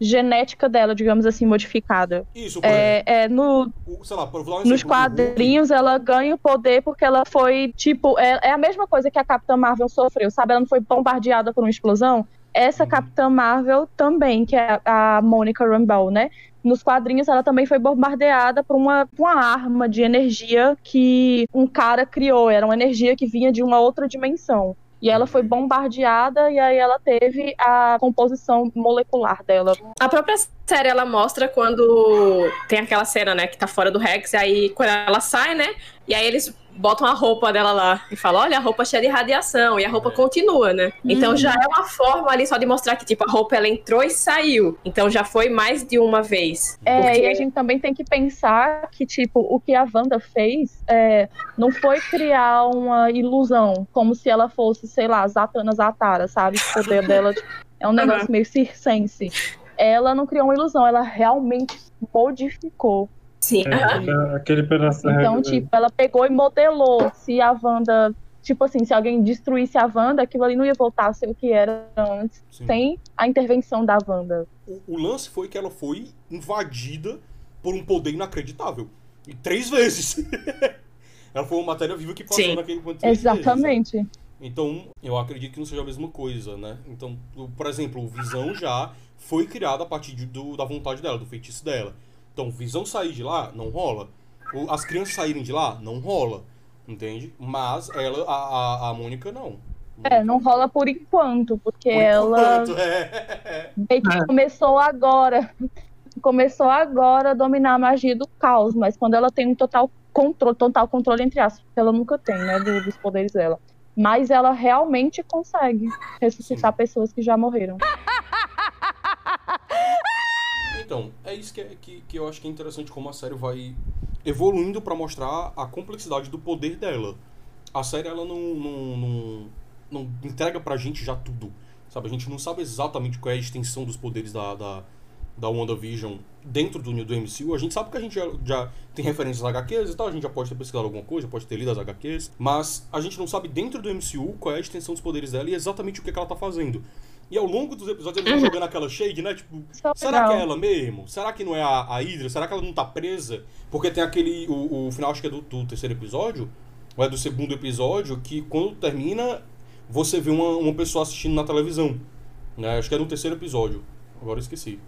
genética dela, digamos assim, modificada. Isso, por É, é, no, o- sei lá, dar um nos quadrinhos ela ganha o poder porque ela foi, tipo, é, é a mesma coisa que a Capitã Marvel sofreu, sabe? Ela não foi bombardeada por uma explosão. Essa Uhum. Capitã Marvel também, que é a Monica Rambeau, né? Nos quadrinhos ela também foi bombardeada por uma, uma arma de energia que um cara criou. Era uma energia que vinha de uma outra dimensão. E ela foi bombardeada e aí ela teve a composição molecular dela. A própria série ela mostra quando tem aquela cena, né, que tá fora do Rex, e aí quando ela sai, né? E aí eles botam a roupa dela lá e falam: olha, a roupa é cheia de radiação, e a roupa É. continua, né? Então Uhum. já é uma forma ali só de mostrar que, tipo, a roupa ela entrou e saiu. Então já foi mais de uma vez. É, Porque- e a gente também tem que pensar que, tipo, o que a Wanda fez é, não foi criar uma ilusão, como se ela fosse, sei lá, Zatanna Zatara, sabe? O poder dela tipo, é um negócio meio circense. Ela não criou uma ilusão, ela realmente modificou. Sim. É, aquele- pedaço da Então, regra- tipo, ela pegou e modelou. Se a Wanda tipo assim, se alguém destruísse a Wanda, aquilo ali não ia voltar a ser o que era antes, Sim. sem a intervenção da Wanda. O, o lance foi que ela foi invadida por um poder inacreditável. E três vezes. [LAUGHS] ela foi uma matéria viva que passou Sim. naquele ponto três vezes, né? Exatamente. Então, eu acredito que não seja a mesma coisa, né? Então, por exemplo, o Visão já foi criado a partir de- do- da vontade dela, do feitiço dela. Então, Visão sair de lá, não rola. As crianças saírem de lá, não rola. Entende? Mas ela, a, a, a Mônica, não. É, não rola por enquanto, porque Por ela enquanto, é. meio que É. começou agora. [LAUGHS] Começou agora a dominar a magia do caos, mas quando ela tem um total controle, total controle entre aspas, porque ela nunca tem, né, do- dos poderes dela. Mas ela realmente consegue ressuscitar pessoas que já morreram. Então, é isso que, é- que, que eu acho que é interessante como a série vai evoluindo pra mostrar a complexidade do poder dela. A série, ela não, não, não, não entrega pra gente já tudo, sabe? A gente não sabe exatamente qual é a extensão dos poderes da, da, da WandaVision dentro do, do MCU. A gente sabe que a gente já, já tem referências a HQs e tal, a gente já pode ter pesquisado alguma coisa, pode ter lido as HQs, mas a gente não sabe dentro do MCU qual é a extensão dos poderes dela e exatamente o que, que ela tá fazendo. E ao longo dos episódios eles vão jogando aquela shade, né? Tipo, é Será legal. que é ela mesmo? Será que não é a, a Hydra? Será que ela não tá presa? Porque tem aquele. O, o final, acho que é do, do terceiro episódio, ou é do segundo episódio, que quando termina, você vê uma, uma pessoa assistindo na televisão. Né? Acho que é no terceiro episódio. Agora eu esqueci.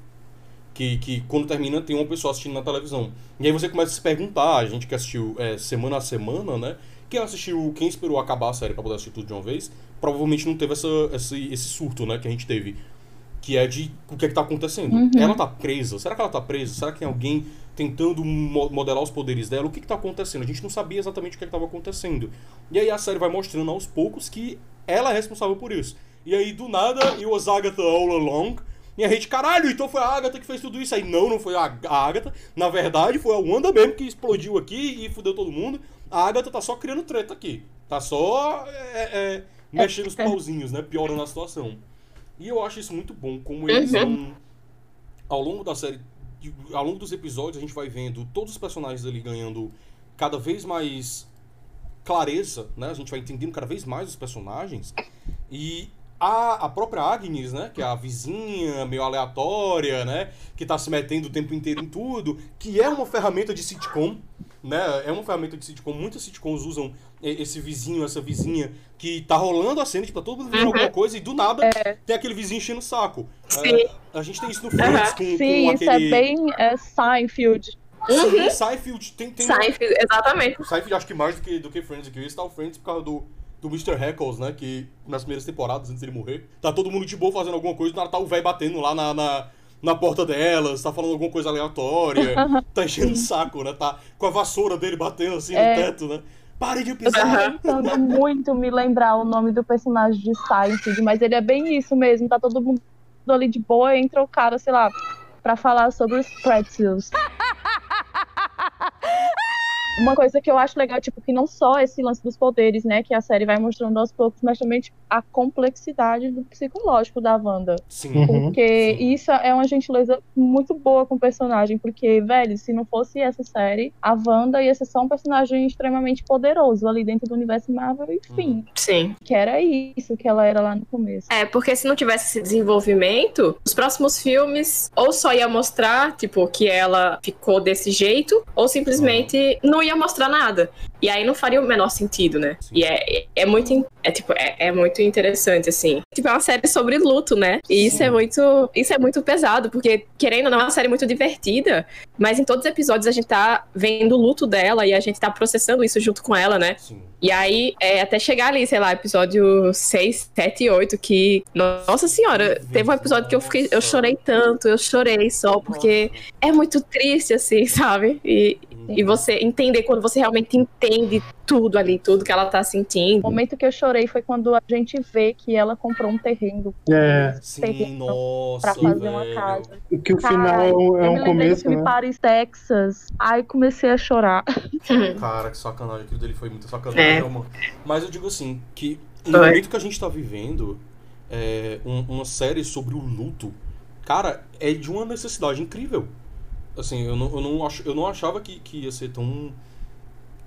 Que, que quando termina tem uma pessoa assistindo na televisão. E aí você começa a se perguntar, a gente que assistiu é, semana a semana, né? Quem assistiu, quem esperou acabar a série pra poder assistir tudo de uma vez, provavelmente não teve essa, esse, esse surto, né, que a gente teve. Que é de o que é que tá acontecendo. Uhum. Ela tá presa? Será que ela tá presa? Será que tem alguém tentando mo- modelar os poderes dela? O que que tá acontecendo? A gente não sabia exatamente o que é que tava acontecendo. E aí a série vai mostrando aos poucos que ela é responsável por isso. E aí, do nada, it was Agatha all along. E a gente, caralho, então foi a Agatha que fez tudo isso. Aí, não, não foi a a Agatha. Na verdade, foi a Wanda mesmo que explodiu aqui e fudeu todo mundo. A Agatha tá só criando treta aqui. Tá só é, é, mexendo os pauzinhos, né? Piorando a situação. E eu acho isso muito bom, como eles vão. Ao longo da série, ao longo dos episódios, a gente vai vendo todos os personagens ali ganhando cada vez mais clareza, né? A gente vai entendendo cada vez mais os personagens. E a, a própria Agnes, né? Que é a vizinha meio aleatória, né? Que tá se metendo o tempo inteiro em tudo. Que é uma ferramenta de sitcom, né? É uma ferramenta de sitcom. Muitas sitcoms usam e- esse vizinho, essa vizinha que tá rolando a cena, tipo, tá todo mundo vendo alguma coisa e do nada tem aquele vizinho enchendo o saco. Sim. É, a gente tem isso no Friends com, Sim, com isso aquele... é bem é, Seinfeld. Sim, Seinfeld tem, tem Seinfeld, exatamente. Seinfeld acho que mais do que, do que Friends, que eu ia citar o Friends por causa do, do Mr. Heckles, né? Que nas primeiras temporadas, antes dele morrer, tá todo mundo de boa fazendo alguma coisa, hora tá o velho batendo lá na, na, na porta delas, tá falando alguma coisa aleatória, [LAUGHS] tá enchendo o saco, né? Tá com a vassoura dele batendo assim É. no teto, né? Pare de pisar! Tentando [LAUGHS] muito me lembrar o nome do personagem de Seinfeld, mas ele é bem isso mesmo, tá todo mundo ali de boa, entra o cara, sei lá, pra falar sobre os pretzels. [LAUGHS] Uma coisa que eu acho legal, tipo, que não só esse lance dos poderes, né, que a série vai mostrando aos poucos, mas também tipo, a complexidade do psicológico da Wanda. Sim. Uhum. Porque Sim. isso é uma gentileza muito boa com o personagem. Porque, velho, se não fosse essa série, a Wanda ia ser só um personagem extremamente poderoso ali dentro do universo Marvel, enfim. Sim. Que era isso que ela era lá no começo. É, porque se não tivesse esse desenvolvimento, os próximos filmes ou só ia mostrar, tipo, que ela ficou desse jeito, ou simplesmente não ia mostrar nada. E aí não faria o menor sentido, né? Sim. E é, é muito, é, tipo, é, é muito interessante, assim. Tipo, é uma série sobre luto, né? E isso Sim. é muito. Isso é muito pesado, porque, querendo ou não, é uma série muito divertida, mas em todos os episódios a gente tá vendo o luto dela e a gente tá processando isso junto com ela, né? Sim. E aí, é, até chegar ali, sei lá, episódio 6, 7 e 8, que. Nossa senhora, teve um episódio que eu fiquei. Eu chorei tanto, eu chorei só, porque é muito triste, assim, [LAUGHS] sabe? E, e você entender quando você realmente entende tudo ali, tudo que ela tá O sentindo. momento que eu chorei foi quando a gente vê que ela comprou um terreno É, Sim, nossa, pra fazer velho. uma casa. que o final é eu um me lembrei do começo, filme né? Paris, Texas. Aí comecei a chorar. [LAUGHS] Cara, que sacanagem, aquilo dele foi muita sacanagem, É. mano. Mas eu digo assim, que no Foi. momento que a gente tá vivendo, é, um- uma série sobre o luto, cara, é de uma necessidade incrível. Assim, eu não, eu não, ach, eu não achava que, que ia ser tão,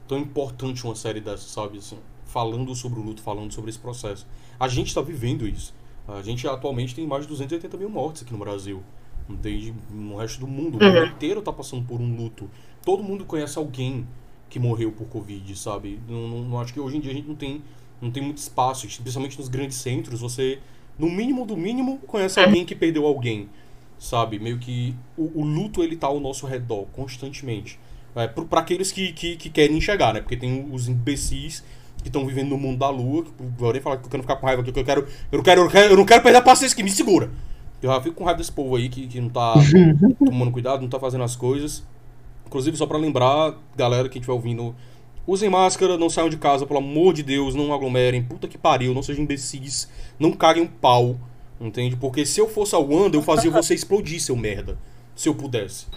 tão importante uma série dessa, sabe? Assim, falando sobre o luto, falando sobre esse processo. A gente está vivendo isso. A gente atualmente tem mais de 280 mil mortes aqui no Brasil. Entende? No resto do mundo. O mundo inteiro está passando por um luto. Todo mundo conhece alguém que morreu por Covid, sabe? Não, não, não, acho que hoje em dia a gente não tem, não tem muito espaço, especialmente nos grandes centros. Você, no mínimo do mínimo, conhece alguém que perdeu alguém, sabe? Meio que o, o luto ele tá ao nosso redor constantemente. É, para aqueles que, que, que, querem enxergar, né? Porque tem os imbecis que estão vivendo no mundo da lua, que podem falar que eu quero ficar com raiva, que eu quero, eu não quero, eu quero, eu não quero perder a paciência, que me segura. Eu já fico com raiva desse povo aí que, que não tá [LAUGHS] tomando cuidado, não tá fazendo as coisas. Inclusive, só para lembrar, galera que estiver ouvindo, usem máscara, não saiam de casa, pelo amor de Deus, não aglomerem, puta que pariu, não sejam imbecis, não caguem um pau, entende? Porque se eu fosse a Wanda, eu fazia você explodir, seu merda, se eu pudesse.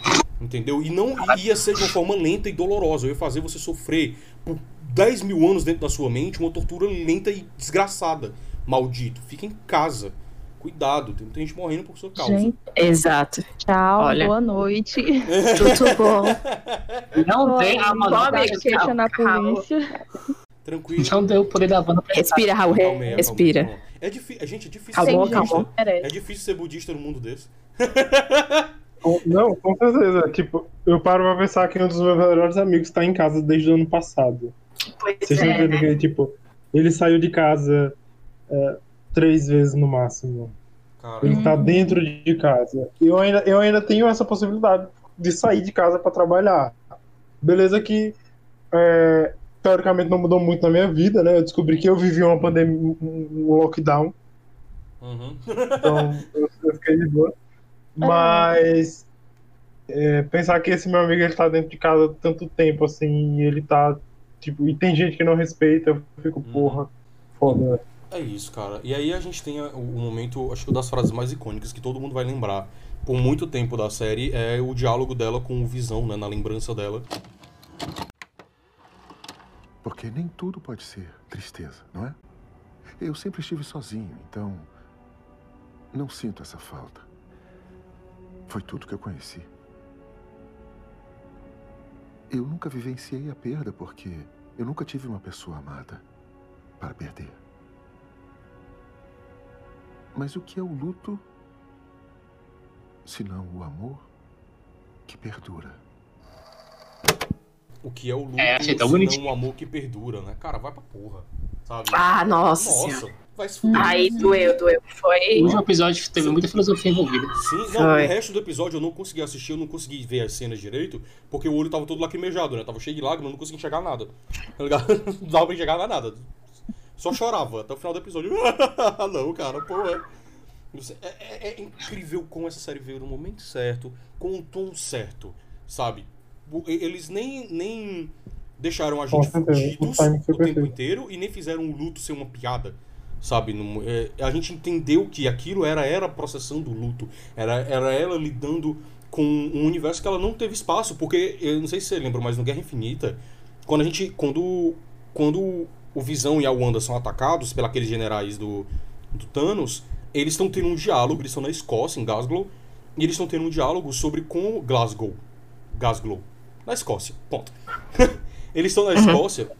Entendeu? E não ia ser de uma forma lenta e dolorosa. Eu ia fazer você sofrer por 10 mil anos dentro da sua mente uma tortura lenta e desgraçada. Maldito. Fica em casa. Cuidado, tem muita gente morrendo por sua causa. Gente, exato. Tchau, Olha. boa noite. Tudo bom. [LAUGHS] Não tem a maldade queixa na polícia. Tranquilo. Não deu o poder da banda pra Respira, Raul. Respira. É difícil, gente, é difícil calma, ser calma. É difícil ser budista no mundo desse. Não, com certeza. Tipo, eu paro pra pensar que um dos meus melhores amigos tá em casa desde o ano passado. Pois Vocês é. entendem que, tipo, ele saiu de casa é, três vezes no máximo. Caramba. Ele tá dentro de casa. Eu ainda, eu ainda tenho essa possibilidade de sair de casa para trabalhar. Beleza que é, teoricamente não mudou muito na minha vida, né? Eu descobri que eu vivi uma pandemia, um lockdown. Uhum. Então [LAUGHS] eu, eu fiquei de boa. Mas é, pensar que esse meu amigo ele tá dentro de casa tanto tempo assim, e ele tá. Tipo, e tem gente que não respeita, eu fico, uhum. porra, foda. É isso, cara. E aí a gente tem o momento, acho que das frases mais icônicas que todo mundo vai lembrar por muito tempo da série é o diálogo dela com o Visão, né, na lembrança dela. Porque nem tudo pode ser tristeza, não é? Eu sempre estive sozinho, então não sinto essa falta. Foi tudo que eu conheci. Eu nunca vivenciei a perda porque eu nunca tive uma pessoa amada para perder. Mas o que é o luto se não o amor que perdura? O que é o luto é, se não o amor que perdura, né? Cara, vai pra porra, sabe? Ah, nossa. Nossa. Vai se fuder. Aí doeu, doeu. Foi. O último episódio teve muita filosofia envolvida. Sim, não, Foi. o resto do episódio eu não consegui assistir, eu não consegui ver as cenas direito, porque o olho tava todo lacrimejado, né? Tava cheio de lágrimas, eu não conseguia enxergar nada. Tá ligado? [LAUGHS] Não dava pra enxergar mais nada. Só chorava até o final do episódio. [LAUGHS] não, cara, pô. É... É, é, é incrível como essa série veio no momento certo, com o tom certo, sabe? Eles nem, nem deixaram a gente fudidos o tempo inteiro e nem fizeram o luto ser uma piada sabe? No, é, a gente entendeu que aquilo era era processando o luto, era, era ela lidando com um universo que ela não teve espaço, porque eu não sei se você lembra, mas no Guerra Infinita, quando a gente quando quando o Visão e a Wanda são atacados pelos generais do, do Thanos, eles estão tendo um diálogo, eles estão na Escócia, em Glasgow, e eles estão tendo um diálogo sobre com Glasgow, Glasgow, na Escócia, ponto. [LAUGHS] eles estão na uhum. Escócia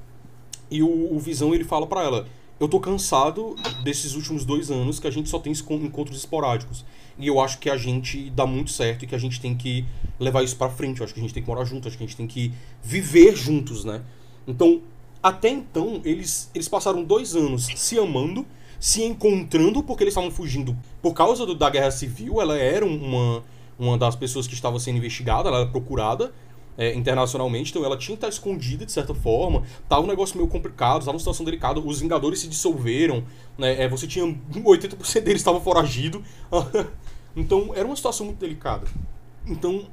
e o, o Visão ele fala para ela eu tô cansado desses últimos dois anos que a gente só tem encontros esporádicos. E eu acho que a gente dá muito certo e que a gente tem que levar isso para frente. Eu acho que a gente tem que morar junto, acho que a gente tem que viver juntos, né? Então, até então, eles, eles passaram dois anos se amando, se encontrando, porque eles estavam fugindo. Por causa do, da guerra civil, ela era uma, uma das pessoas que estava sendo investigada, ela era procurada é, internacionalmente, então ela tinha que estar escondida de certa forma. Tava um negócio meio complicado, tava uma situação delicada. Os Vingadores se dissolveram, né? É, você tinha 80% deles estavam foragido. [LAUGHS] então era uma situação muito delicada. Então,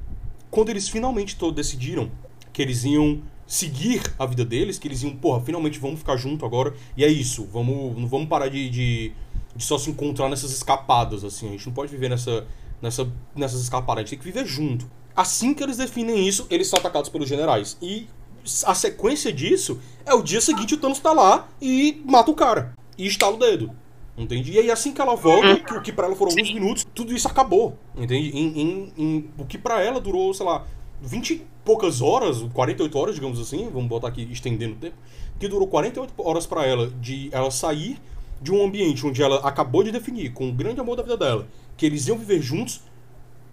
quando eles finalmente decidiram que eles iam seguir a vida deles, que eles iam, porra, finalmente vamos ficar junto agora. E é isso, vamos, não vamos parar de, de, de só se encontrar nessas escapadas, assim. A gente não pode viver nessa, nessa, nessas escapadas, a gente tem que viver junto. Assim que eles definem isso, eles são atacados pelos generais. E a sequência disso é o dia seguinte o Thanos tá lá e mata o cara. E estala o dedo. Entende? E aí assim que ela volta, que, o que pra ela foram alguns minutos, tudo isso acabou. Entende? Em, em, em o que pra ela durou, sei lá, 20 e poucas horas, 48 horas, digamos assim, vamos botar aqui estendendo o tempo, que durou 48 horas para ela de ela sair de um ambiente onde ela acabou de definir com o grande amor da vida dela, que eles iam viver juntos,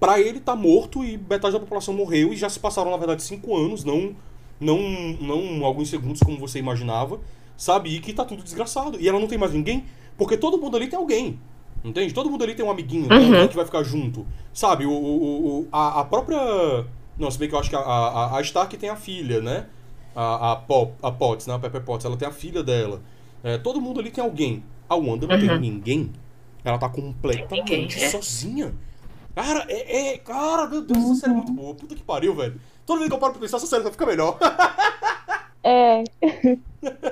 para ele tá morto e metade da população morreu e já se passaram na verdade cinco anos, não não não alguns segundos como você imaginava, sabe? E que tá tudo desgraçado. E ela não tem mais ninguém, porque todo mundo ali tem alguém. Entende? Todo mundo ali tem um amiguinho, tem Uhum. alguém que vai ficar junto. Sabe? O, o, o- a, a própria. Não, se bem que eu acho que a, a, a Stark tem a filha, né? A, a, Pop, a Potts, né? A Pepper Potts, ela tem a filha dela. É, todo mundo ali tem alguém. A Wanda não tem Uhum. ninguém. Ela tá completamente Ninguém, é. sozinha. Cara, é, é- Cara, meu Deus, essa série é muito boa. Puta que pariu, velho. Toda vez que eu paro pra pensar, essa série vai ficar melhor. [LAUGHS] É.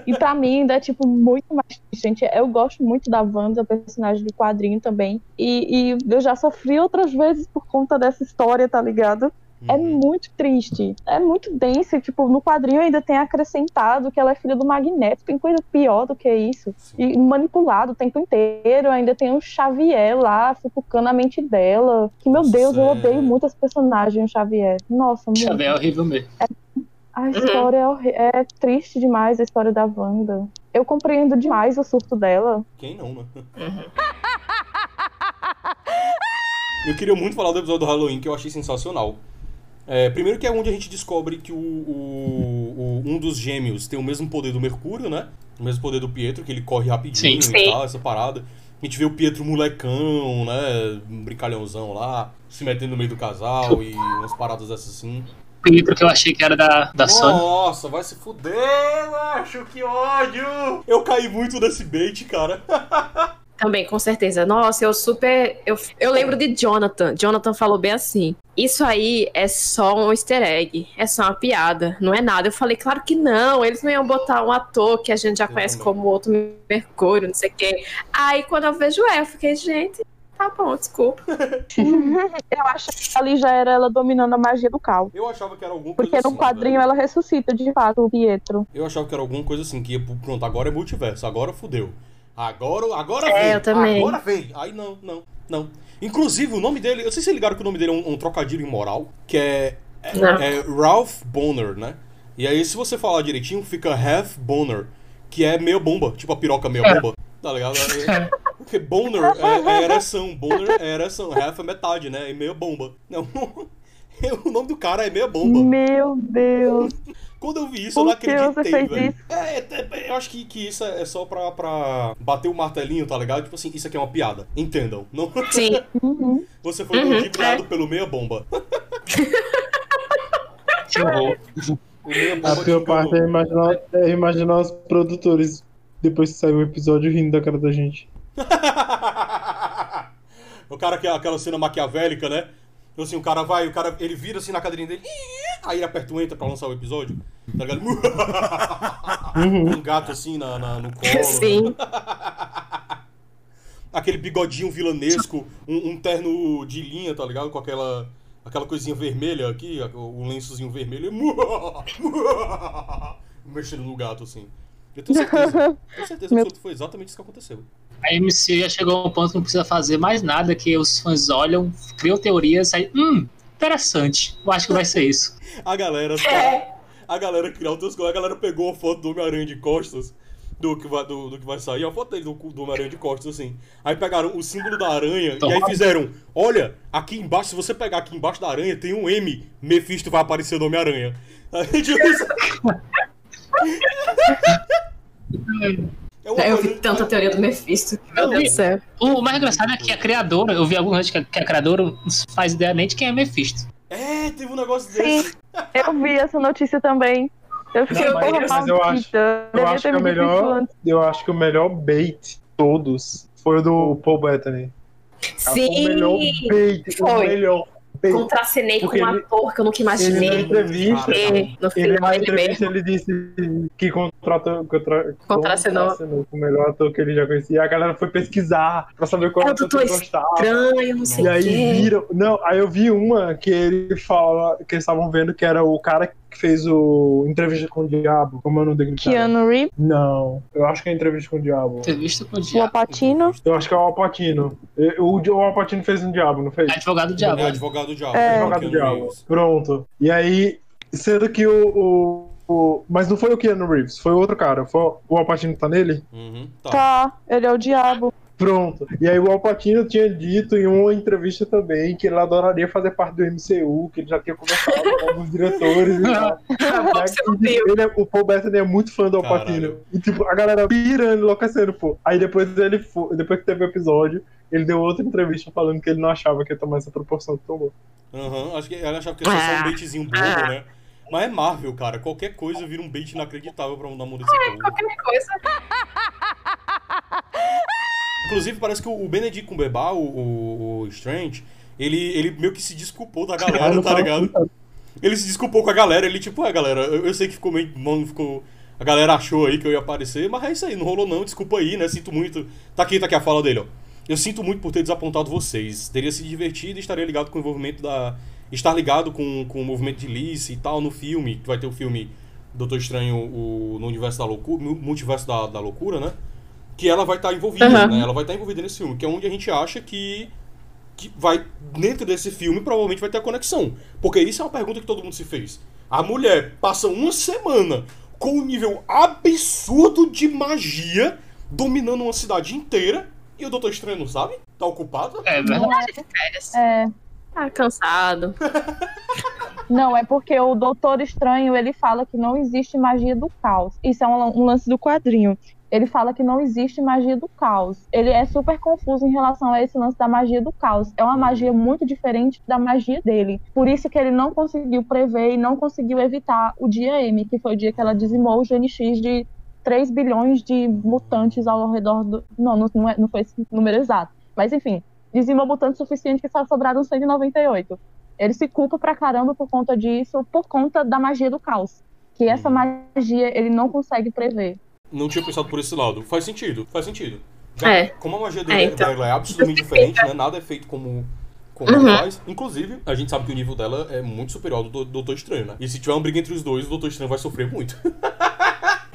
e pra mim ainda é tipo muito mais gente. Eu gosto muito da Wanda, personagem do quadrinho também. E, e eu já sofri outras vezes por conta dessa história, tá ligado? É Uhum. muito triste. É muito denso. e, Tipo, no quadrinho ainda tem acrescentado que ela é filha do Magneto. Tem coisa pior do que isso. Sim. E manipulado o tempo inteiro. Ainda tem um Xavier lá, futucando a mente dela. Que, meu Nossa, Deus, eu é. odeio muito esse personagem, o Xavier. Nossa, muito. Xavier é horrível mesmo. A história é horri- é triste demais, a história da Wanda. Eu compreendo demais o surto dela. Quem não, né? Uhum. Eu queria muito falar do episódio do Halloween, que eu achei sensacional. É, primeiro que é onde a gente descobre que o, o- o- um dos gêmeos tem o mesmo poder do Mercúrio, né? O mesmo poder do Pietro, que ele corre rapidinho Sim. e Sim. tal, essa parada. A gente vê o Pietro molecão, né? Um brincalhãozão lá, se metendo no meio do casal e umas paradas dessas assim. Pietro que eu achei que era da, da Sony. Nossa, vai se fuder, macho, que ódio! Eu caí muito nesse bait, cara. [LAUGHS] Também, com certeza. Nossa, eu super. Eu, eu lembro de Jonathan. Jonathan falou bem assim: Isso aí é só um easter egg. É só uma piada. Não é nada. Eu falei, claro que não. Eles não iam botar um ator que a gente já Eu conhece também. como outro Mercúrio, não sei o quê. Aí quando eu vejo ela, eu fiquei, gente, tá bom, desculpa. [LAUGHS] Eu acho que ali já era ela dominando a magia do caos. Eu achava que era alguma coisa Porque no assim, quadrinho velho. ela ressuscita de fato o Pietro. Eu achava que era alguma coisa assim, que ia pro- pronto, agora é multiverso, agora fudeu. Agora, agora É, vem. eu também. Agora vem. Aí não, não, não. Inclusive, o nome dele, eu sei se ligaram que o nome dele é um, um trocadilho imoral, que é, é, é Ralph Bonner, né? E aí, se você falar direitinho, fica Half Bonner, que é meia bomba, tipo a piroca meia bomba, tá ligado? [LAUGHS] É- Porque Bonner é, é ereção, Bonner é ereção, Half é metade, né? É meia bomba. Não, [LAUGHS] o nome do cara é meia bomba. Meu Deus. Quando eu vi isso, eu não Por que acreditei, velho. isso? É, é, eu acho que, que isso é, é só pra, pra bater o martelinho, tá ligado? Tipo assim, isso aqui é uma piada. Entendam. Não, [LAUGHS] Sim. Uhum. você foi Uhum, ludibriado pelo meia bomba. [LAUGHS] Que horror. O meia bomba A pior parte é imaginar, é imaginar os produtores depois que saiu o episódio rindo da cara da gente. [LAUGHS] o cara que é aquela cena maquiavélica, né? Então, assim, o cara vai, o cara, ele vira assim na cadeirinha dele, aí ele aperta o enter pra lançar o episódio, tá ligado? Uhum. um gato assim na, na- no colo. Sim. aquele bigodinho vilanesco, um, um terno de linha, tá ligado? Com aquela, aquela coisinha vermelha aqui, o lençozinho vermelho. [LAUGHS] Mexendo no gato, assim. Eu tenho certeza. [LAUGHS] Tenho certeza Meu- que foi exatamente isso que aconteceu. A MC já chegou a um ponto que não precisa fazer mais nada, que os fãs olham, criam teorias, aí, hum, interessante. Eu acho que vai ser isso. A galera. É. A galera criou outras coisas. A galera pegou a foto do Homem-Aranha de costas. Do que, vai, do, do que vai sair, a foto dele do, do Homem-Aranha de costas, assim. Aí pegaram o símbolo da aranha e aí fizeram: Olha, aqui embaixo, se você pegar aqui embaixo da aranha, tem um M. Mephisto vai aparecer no Homem-Aranha. [LAUGHS] Aí, tipo, [LAUGHS] [LAUGHS] isso- É uma Eu coisa- vi tanta teoria do Mephisto. Meu Deus do céu. O mais engraçado é que a criadora, eu vi alguns antes que a, que a criadora não faz ideia nem de quem é Mephisto. É, teve um negócio desse. [LAUGHS] Eu vi essa notícia também. Eu fiquei Não, mas- porra mas eu acho-. Eu acho que é o melhor. antes. Eu acho que o melhor bait de todos foi o do Paul Bettany. Cara, foi O melhor Sim. bait, Foi. o melhor bait. Contracenei com um ele- ator que eu nunca Ele na imaginei. entrevista, E no ele na ele entrevista ele disse que contratou, contra, Contracenou. contracenou com o melhor ator que ele já conhecia. A galera foi pesquisar pra saber qual É o ator que gostava. Estranho, não sei E aí quê. viram. Não, aí eu vi uma que ele fala que eles estavam vendo que era o cara que fez o Entrevista com o Diabo. Como o nome daquele cara? Keanu Reeves, Não, eu acho que é Entrevista com o Diabo. Entrevista com o o diabo. Alpatino. Eu acho que é o Alpatino. O, o Alpatino fez um Diabo, não fez? Advogado do diabo. É advogado do diabo. É. Advogado do Diabo. Reeves. Pronto. E aí, sendo que o, o, o- Mas não foi o Keanu Reeves, foi outro cara. Foi, o Alpatino tá nele? Uhum, tá. Tá, ele é o diabo. Pronto. E aí o Alpatino tinha dito em uma entrevista também que ele adoraria fazer parte do MCU, que ele já tinha conversado com alguns diretores e tal. Você não viu. Ele é- o Paul Bettany é muito fã do Alpatino. E tipo, a galera pirando, enlouquecendo, pô. Aí depois ele fo- depois que teve o episódio, ele deu outra entrevista falando que ele não achava que ia tomar essa proporção que tomou. Aham, acho que ela achava que ia ser só um baitzinho bobo, né? Mas é Marvel, cara. Qualquer coisa vira um bait inacreditável pra mudar o mundo desse povo. Qualquer coisa. Inclusive, parece que o Benedict Cumberbatch, o, o, o Strange, ele, ele meio que se desculpou da galera, tá ligado? Ele se desculpou com a galera, ele tipo, é galera, eu, eu sei que ficou meio. Mano, ficou. A galera achou aí que eu ia aparecer, mas é isso aí, não rolou não, desculpa aí, né? Sinto muito. Tá aqui, tá aqui a fala dele, ó. Eu sinto muito por ter desapontado vocês. Teria se divertido e estaria ligado com o envolvimento da. Estar ligado com, com o movimento de Lice e tal no filme, que vai ter o filme Doutor Estranho o, no universo da loucura, multiverso da, da loucura, né? Que ela vai estar envolvida, Aham. né? Ela vai estar envolvida nesse filme, que é onde a gente acha que que vai dentro desse filme provavelmente vai ter a conexão. Porque isso é uma pergunta que todo mundo se fez. A mulher passa uma semana com um nível absurdo de magia dominando uma cidade inteira e o Doutor Estranho não sabe? Tá ocupado? É verdade. Não é, Férias. é, Tá cansado. [LAUGHS] não, é porque o Doutor Estranho, ele fala que não existe magia do caos. Isso é um, um lance do quadrinho. Ele fala que não existe magia do caos. Ele é super confuso em relação a esse lance da magia do caos. É uma magia muito diferente da magia dele. Por isso que ele não conseguiu prever e não conseguiu evitar o dia M, que foi o dia que ela dizimou o GNX de 3 bilhões de mutantes ao redor do. Não, não, é- não foi esse número exato. Mas enfim, dizimou mutantes suficiente que só sobraram 198. Ele se culpa pra caramba por conta disso, por conta da magia do caos. Que essa Uhum. magia ele não consegue prever. Não tinha pensado por esse lado. Faz sentido, faz sentido. Já, É. Como a magia dele É, então. dela é absolutamente [LAUGHS] diferente, né? Nada é feito como, como Uhum. faz. Inclusive, a gente sabe que o nível dela é muito superior ao do Doutor Estranho, né? E se tiver uma briga entre os dois, o Doutor Estranho vai sofrer muito. [LAUGHS]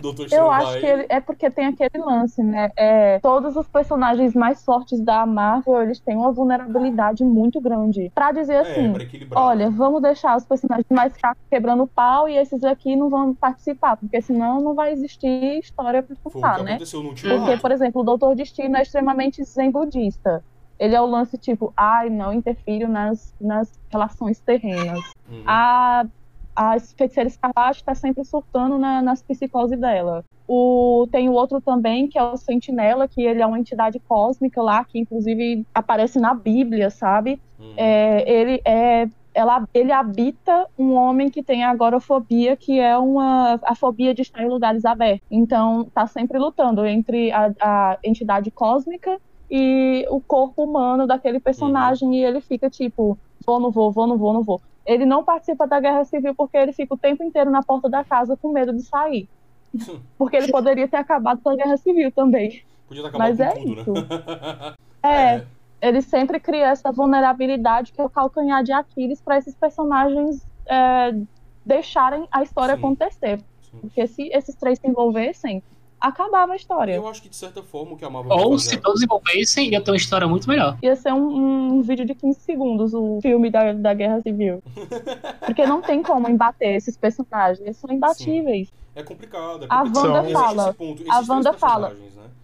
Doutor Eu acho que ele- é porque tem aquele lance, né? É, todos os personagens mais fortes da Marvel, eles têm uma vulnerabilidade muito grande. Pra dizer É, assim, pra equilibrar. olha, vamos deixar os personagens mais fracos quebrando pau e esses aqui não vão participar, porque senão não vai existir história pra contar, né? Porque, por exemplo, o Doutor Destino é extremamente zen budista. Ele é o lance tipo, ai, não interfiro nas, nas relações terrenas. Uhum. A, a feiticeira escarlate está sempre surtando na- nas psicoses dela. O, tem o outro também, que é o Sentinela, que ele é uma entidade cósmica lá, que inclusive aparece na Bíblia, sabe? Uhum. É, ele é ela, ele habita um homem que tem agorafobia, que é uma a fobia de estar em lugares abertos. Então, tá sempre lutando entre a, a entidade cósmica e o corpo humano daquele personagem. E ele fica tipo, vou, não vou, vou, não vou, não vou. Ele não participa da guerra civil porque ele fica o tempo inteiro na porta da casa com medo de sair. Porque ele poderia ter acabado com a guerra civil também. Podia ter acabado Mas com é tudo, isso. né? [LAUGHS] É, ele sempre cria essa vulnerabilidade que é o calcanhar de Aquiles para esses personagens é, deixarem a história Sim. acontecer. Sim. Porque se esses três se envolvessem, acabava a história. Eu acho que de certa forma o que a Marvel Ou fazer- se todos envolvessem, ia ter uma história muito melhor. Ia ser um, um vídeo de 15 segundos, o filme da, da Guerra Civil. [LAUGHS] Porque não tem como embater esses personagens, eles são imbatíveis. É complicado. É A complicado. Wanda Existe fala- esse ponto, a Wanda fala. né?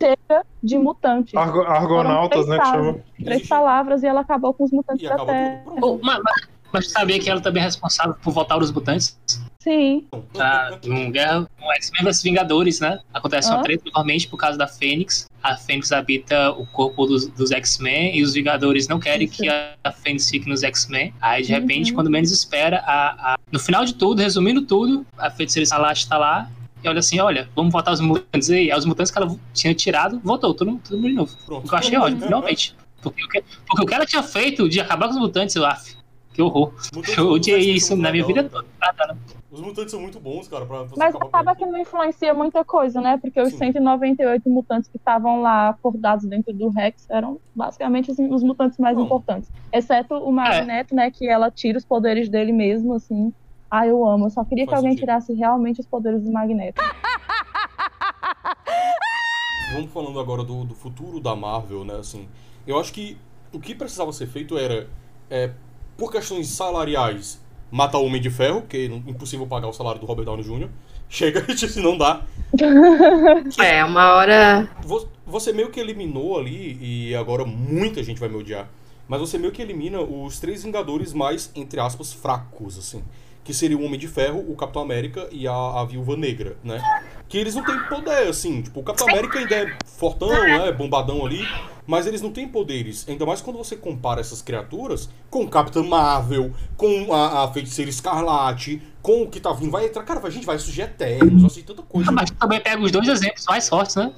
Chega de mutantes. Argo- argonautas, né, que três chama. Três Existe- palavras e ela acabou com os mutantes E da Terra. Pronto. Ou- mas, mas, mas tu sabia que ela também é responsável por voltar os mutantes? Sim, Tá, num guerra, um X-Men vs Vingadores, né? Acontece uma Hã? treta normalmente por causa da Fênix. A Fênix habita o corpo dos, dos X-Men e os Vingadores não querem Isso. que a, a Fênix fique nos X-Men. Aí, de repente, Uhum. quando menos espera, a, a- no final de tudo, resumindo tudo, a feiticeira Salate tá lá e olha assim: olha, vamos votar os mutantes aí. Aí os mutantes que ela tinha tirado, voltou, todo, mundo- todo mundo de novo. Pronto. O que eu achei ótimo, finalmente. Porque, o que- porque o que ela tinha feito de acabar com os mutantes, eu af, que horror. Eu odiei isso na minha vida toda. Né? Os mutantes são muito bons, cara, pra você Mas acaba que não influencia muita coisa, né? Porque os Sim. 198 mutantes que estavam lá acordados dentro do Rex eram basicamente os, os mutantes mais Não. importantes. Exceto o Magneto, né? Que ela tira os poderes dele mesmo, assim. Ah, eu amo. Eu só queria Faz que alguém sentido. tirasse realmente os poderes do Magneto. [LAUGHS] Vamos falando agora do, do futuro da Marvel, né? Assim, eu acho que o que precisava ser feito era, é, por questões salariais, matar o Homem de Ferro, porque é impossível pagar o salário do Robert Downey Jr. Chega, [LAUGHS] se não dá. [LAUGHS] É, uma hora. Vo- Você meio que eliminou ali, e agora muita gente vai me odiar, mas você meio que elimina os três Vingadores mais, entre aspas, fracos, assim. Que seria o Homem de Ferro, o Capitão América e a, a Viúva Negra, né? Que eles não têm poder, assim. Tipo, o Capitão América ainda é fortão, né? Bombadão ali. Mas eles não têm poderes. Ainda mais quando você compara essas criaturas com o Capitão Marvel, com a, a Feiticeira Escarlate, com o que tá vindo. Vai entrar. Cara, a gente vai surgir Eternos, assim, tanta coisa. Mas também pega os dois exemplos mais fortes, né?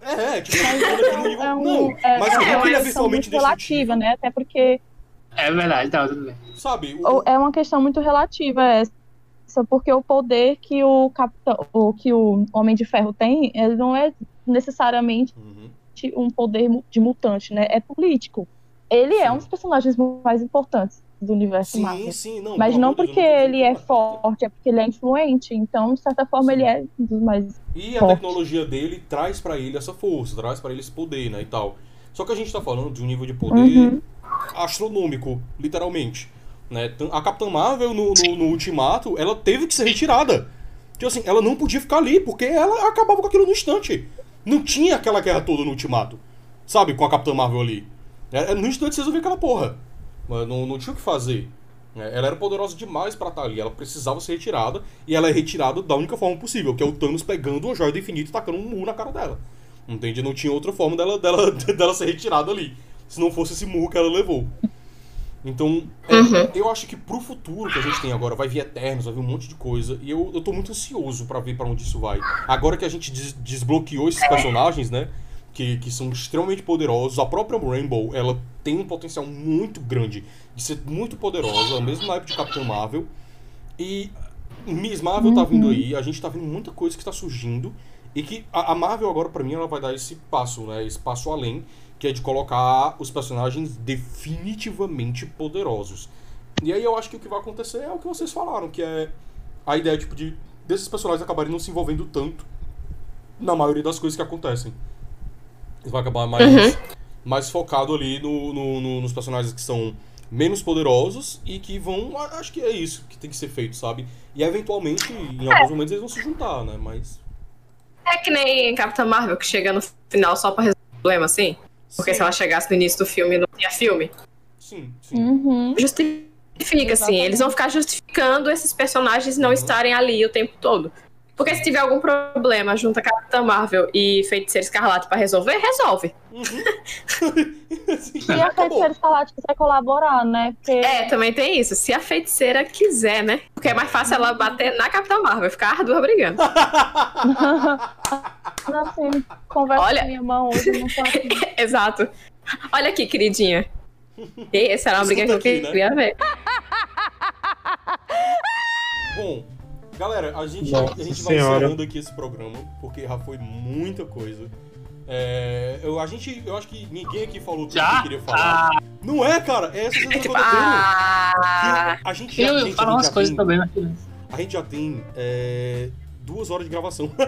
É, tipo, quando aqui no nível. É um- Não, é- mas é o uma Hulk ele é questão visualmente muito relativa, destrutivo. né? Até porque É verdade, tá, tudo bem. Sabe? O, é uma questão muito relativa essa, porque o poder que o capitão, o que o Homem de Ferro tem, ele não é necessariamente Uhum. um poder de mutante, né? É político. Ele é Sim. um dos personagens mais importantes do universo Sim, Marvel. sim, não. Mas não porque não ele é forte, é porque ele é influente. Então, de certa forma, Sim. ele é um dos mais. E a Forte. tecnologia dele traz pra ele essa força, traz pra ele esse poder, né, e tal. Só que a gente tá falando de um nível de poder Uhum. Astronômico, literalmente. Né? A Capitã Marvel, no, no, no Ultimato, ela teve que ser retirada. Tipo assim, ela não podia ficar ali, porque ela acabava com aquilo no instante. Não tinha aquela guerra toda no Ultimato. Sabe, com a Capitã Marvel ali. É, é, no instante você resolvia aquela porra. Mas não, não tinha o que fazer. É, Ela era poderosa demais pra estar ali. Ela precisava ser retirada. E ela é retirada da única forma possível, que é o Thanos pegando uma joia do infinito e tacando um murro na cara dela. Entende? Não tinha outra forma dela, dela, [LAUGHS] dela ser retirada ali. Se não fosse esse murro que ela levou. Então, é, Uhum. eu acho que pro futuro que a gente tem agora, vai vir Eternos, vai vir um monte de coisa. E eu, eu tô muito ansioso pra ver pra onde isso vai. Agora que a gente des- desbloqueou esses personagens, né? Que, que são extremamente poderosos. A própria Rainbow, ela tem um potencial muito grande de ser muito poderosa, mesmo na época de Capitão Marvel. E Miss Marvel tá vindo aí, a gente tá vendo muita coisa que tá surgindo. E que a, a Marvel agora, pra mim, ela vai dar esse passo, né? Esse passo além, que é de colocar os personagens definitivamente poderosos. E aí eu acho que o que vai acontecer é o que vocês falaram, que é a ideia, tipo, de desses personagens acabarem não se envolvendo tanto na maioria das coisas que acontecem. Vai acabar mais, mais focado ali no, no- no- nos personagens que são menos poderosos e que vão. Acho que é isso que tem que ser feito, sabe? E eventualmente, em alguns momentos, eles vão se juntar, né? Mas. É que nem Capitã Marvel, que chega no final só pra resolver o problema, assim. Porque sim, se ela chegasse no início do filme e não tinha filme, Sim, sim. Uhum. justifica, assim. Eles vão ficar justificando esses personagens não Uhum. estarem ali o tempo todo. Porque se tiver algum problema, junta Capitã Marvel e Feiticeiro Escarlate pra resolver, resolve. Uhum. [LAUGHS] E a. Feiticeira Escarlate quiser colaborar, né? Porque É, também tem isso. Se a feiticeira quiser, né? Porque é mais fácil ela bater na Capitã Marvel, ficar as duas brigando. [LAUGHS] assim, conversa Olha- com minha mão hoje, não assim. [LAUGHS] Exato. Olha aqui, queridinha. E essa era uma briga que eu aqui, né? queria ver. Bom, galera, a gente, a gente vai Senhora. encerrando aqui esse programa, porque já foi muita coisa. É, eu, a gente, eu acho que ninguém aqui falou tudo que Já? queria falar. Ah, Não é, cara? É essa sensação que eu Tipo, tô tendo. ah, Que a gente já, eu a gente umas já coisas tem, também, mas. A gente já tem é, duas horas de gravação. [LAUGHS]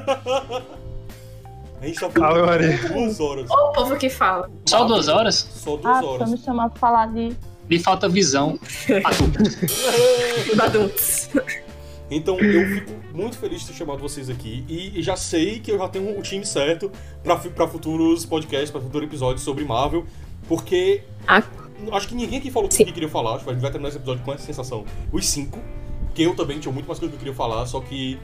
a gente tá falando Maria. duas horas. o povo que fala. Só duas horas? Só duas Ah, horas. me chamar pra falar de. Lhe falta visão. [LAUGHS] Badunts. [LAUGHS] Então eu fico muito feliz de ter chamado vocês aqui e, já sei que eu já tenho o time certo pra futuros podcasts, pra futuros episódios sobre Marvel, porque Ah. acho que ninguém aqui falou tudo Sim. que queria falar. Acho que a gente vai terminar esse episódio com essa sensação. Os cinco, que eu também tinha muito mais coisa que eu queria falar, só que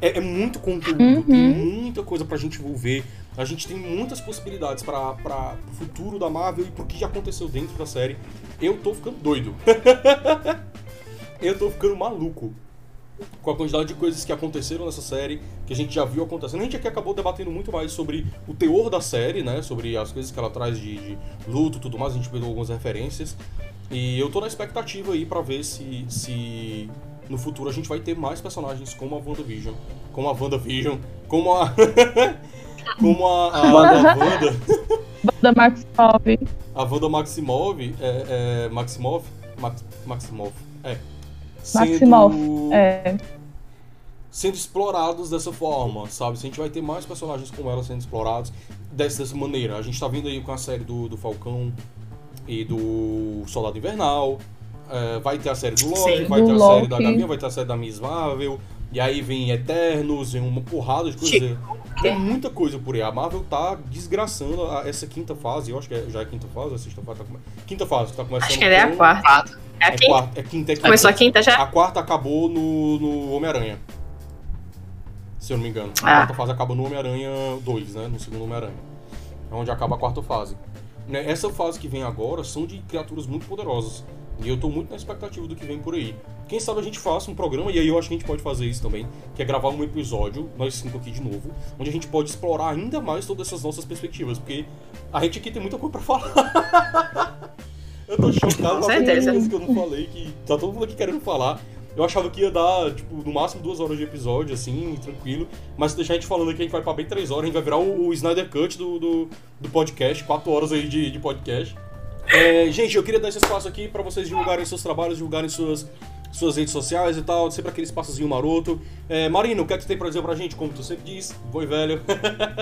é, é muito conteúdo, Uhum. tem muita coisa pra gente envolver. A gente tem muitas possibilidades para o futuro da Marvel e pro que já aconteceu dentro da série. Eu tô ficando doido. [LAUGHS] eu tô ficando maluco com a quantidade de coisas que aconteceram nessa série, que a gente já viu acontecendo. A gente aqui acabou debatendo muito mais sobre o teor da série, né? Sobre as coisas que ela traz de, de luto e tudo mais. A gente pegou algumas referências. E eu tô na expectativa aí pra ver se, se no futuro a gente vai ter mais personagens como a WandaVision, como a WandaVision, como a. [LAUGHS] como a, a, a Wanda. Da Max Pop. A Wanda Maximov, é, é, Maximov, Max, Maximov, é. Sendo, Maximoff, é. sendo explorados dessa forma, sabe? Se a gente vai ter mais personagens como ela sendo explorados dessa, dessa maneira. A gente tá vindo aí com a série do, do Falcão e do Soldado Invernal. é, vai ter a série do Loki, Sim. vai Do ter a série da. Gavinha, vai ter a série da Miss Marvel. E aí vem Eternos, vem uma porrada de coisa. Tem muita coisa por aí. A Marvel tá desgraçando a- essa quinta fase. Eu acho que é- já é quinta fase, a sexta fase tá come... Quinta fase, tá começando. Acho que é a com- quarta. É a É, quinta? quarta, é quinta, é quinta. Começou a quinta já? A quarta acabou no, no Homem-Aranha. Se eu não me engano. A Ah. quarta fase acabou no Homem-Aranha 2, né? No segundo Homem-Aranha. É onde acaba a quarta fase. Né, Essa fase que vem agora são de criaturas muito poderosas. E eu tô muito na expectativa do que vem por aí. Quem sabe a gente faça um programa, e aí eu acho que a gente pode fazer isso também, que é gravar um episódio, nós cinco aqui de novo, onde a gente pode explorar ainda mais todas essas nossas perspectivas, porque a gente aqui tem muita coisa pra falar. [LAUGHS] eu tô chocado com coisas que eu não falei, que tá todo mundo aqui querendo falar. Eu achava que ia dar, tipo, no máximo duas horas de episódio, assim, tranquilo. Mas se deixar a gente falando aqui, a gente vai pra bem três horas. A gente vai virar o, o Snyder Cut do, do, do podcast, quatro horas aí de, de podcast. É, gente, eu queria dar esse espaço aqui pra vocês divulgarem seus trabalhos, divulgarem suas, suas redes sociais e tal, sempre aquele espaçozinho maroto. É, Marina, o que é que tu tem pra dizer pra gente? Como tu sempre diz, boi velho.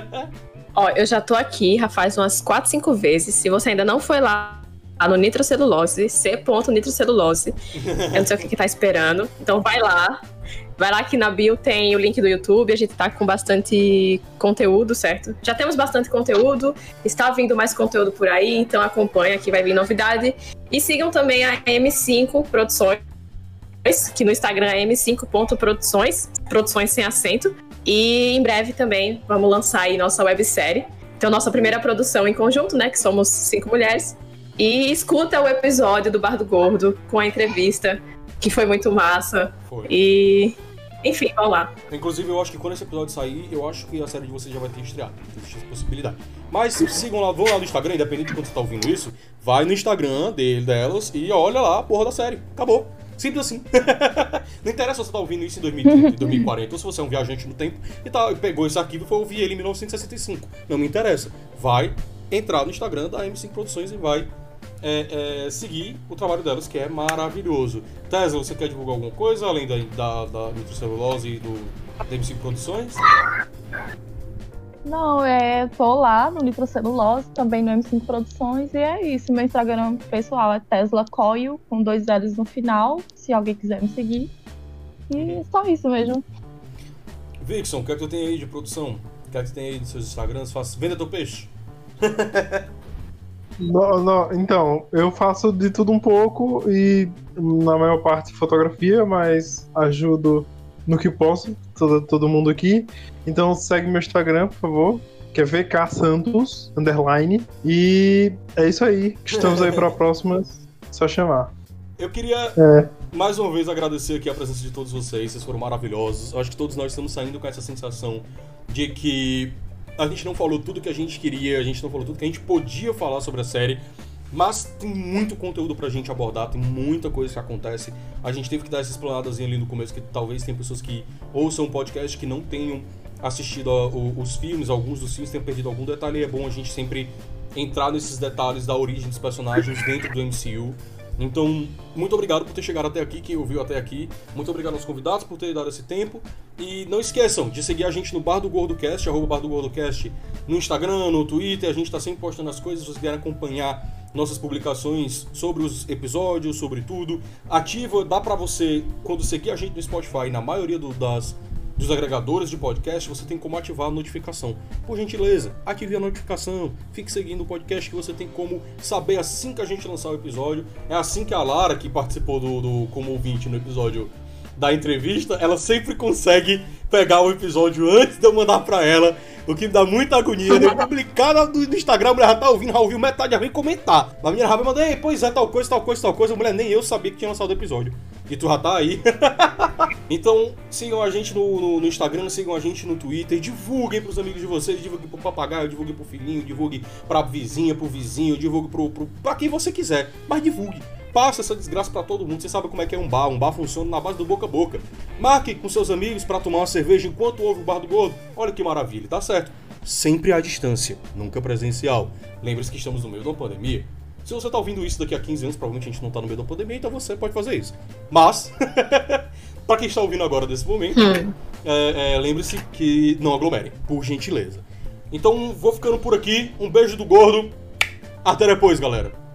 [LAUGHS] Ó, eu já tô aqui já faz umas 4, 5 vezes. Se você ainda não foi lá no nitrocelulose, c.nitrocelulose, eu não sei o que, que tá esperando. Então vai lá. Vai lá que na bio tem o link do YouTube, a gente tá com bastante conteúdo, certo? Já temos bastante conteúdo, está vindo mais conteúdo por aí, então acompanha que vai vir novidade. E sigam também a M5 Produções, que no Instagram é m5.produções, produções sem acento. E em breve também vamos lançar aí nossa websérie. Então, nossa primeira produção em conjunto, né? Que somos cinco mulheres. E escuta o episódio do Bar do Gordo com a entrevista, que foi muito massa. Foi. E. Enfim, vamos lá. Inclusive, eu acho que quando esse episódio sair, eu acho que a série de vocês já vai ter estreado. Existe essa possibilidade. Mas sigam lá, vão lá no Instagram, independente de quando você tá ouvindo isso, vai no Instagram dele, delas e olha lá a porra da série. Acabou. Simples assim. [LAUGHS] Não interessa se você tá ouvindo isso em 2030, 2040, ou se você é um viajante no tempo e tá, pegou esse arquivo e foi ouvir ele em 1965. Não me interessa. Vai entrar no Instagram da M5 Produções e vai é, é, seguir o trabalho delas, que é maravilhoso. Tesla, você quer divulgar alguma coisa além da, da, da nitrocelulose e do da M5 Produções? Não, é, tô lá no Nitrocelulose, também no M5 Produções, e é isso. Meu Instagram pessoal é Tesla Coil, com dois L's no final, se alguém quiser me seguir. E só isso mesmo. Vixon, o que é que tu tem aí de produção? O que é que tu tem aí nos seus Instagrams? Faça... Venda teu peixe. [LAUGHS] Não, não, então, eu faço de tudo um pouco e na maior parte fotografia, mas ajudo no que posso, todo, todo mundo aqui. Então segue meu Instagram, por favor, que é VK Santos, underline. E é isso aí. Estamos aí para a próxima, só chamar. Eu queria É. mais uma vez agradecer aqui a presença de todos vocês, vocês foram maravilhosos. Eu acho que todos nós estamos saindo com essa sensação de que a gente não falou tudo que a gente queria, a gente não falou tudo que a gente podia falar sobre a série, mas tem muito conteúdo pra gente abordar, tem muita coisa que acontece. A gente teve que dar essa explanadazinha ali no começo, que talvez tem pessoas que ouçam o podcast que não tenham assistido a- o- os filmes, alguns dos filmes tenham perdido algum detalhe, e é bom a gente sempre entrar nesses detalhes da origem dos personagens dentro do MCU. Então, muito obrigado por ter chegado até aqui, quem ouviu até aqui. Muito obrigado aos convidados por terem dado esse tempo. E não esqueçam de seguir a gente no Bar do Gordo Cast, arroba Bar do Gordo Cast, no Instagram, no Twitter. A gente está sempre postando as coisas. Se vocês quiserem acompanhar nossas publicações sobre os episódios, sobre tudo, ativa, dá pra você, quando seguir a gente no Spotify, na maioria do- das dos agregadores de podcast, você tem como ativar a notificação. Por gentileza, ative a notificação, fique seguindo o podcast que você tem como saber assim que a gente lançar o episódio. É assim que a Lara, que participou do, do como ouvinte no episódio da entrevista, ela sempre consegue pegar o episódio antes de eu mandar pra ela, o que me dá muita agonia. De eu publicar no, Instagram, a mulher já tá ouvindo, já ouviu metade, já vem comentar. A menina já vai mandar, ei, pois é, tal coisa, tal coisa, tal coisa. A mulher nem eu sabia que tinha lançado o episódio. E tu já tá aí. [LAUGHS] Então, sigam a gente no, no- no Instagram, sigam a gente no Twitter, divulguem pros amigos de vocês, divulguem pro papagaio, divulguem pro filhinho, divulguem pra vizinha, pro vizinho, divulguem pro, pro, pra quem você quiser, mas divulgue. Passa essa desgraça pra todo mundo, você sabe como é que é um bar, um bar funciona na base do boca a boca. Marque com seus amigos pra tomar uma cerveja enquanto ouve o Bar do Gordo, olha que maravilha, tá certo? Sempre à distância, nunca presencial. Lembre-se que estamos no meio uma pandemia. Se você tá ouvindo isso daqui a 15 anos, provavelmente a gente não tá no meio da pandemia, então você pode fazer isso. Mas, [LAUGHS] pra quem está ouvindo agora desse momento, Hum. é, é, lembre-se que não aglomerem, por gentileza. Então, vou ficando por aqui. Um beijo do gordo. Até depois, galera.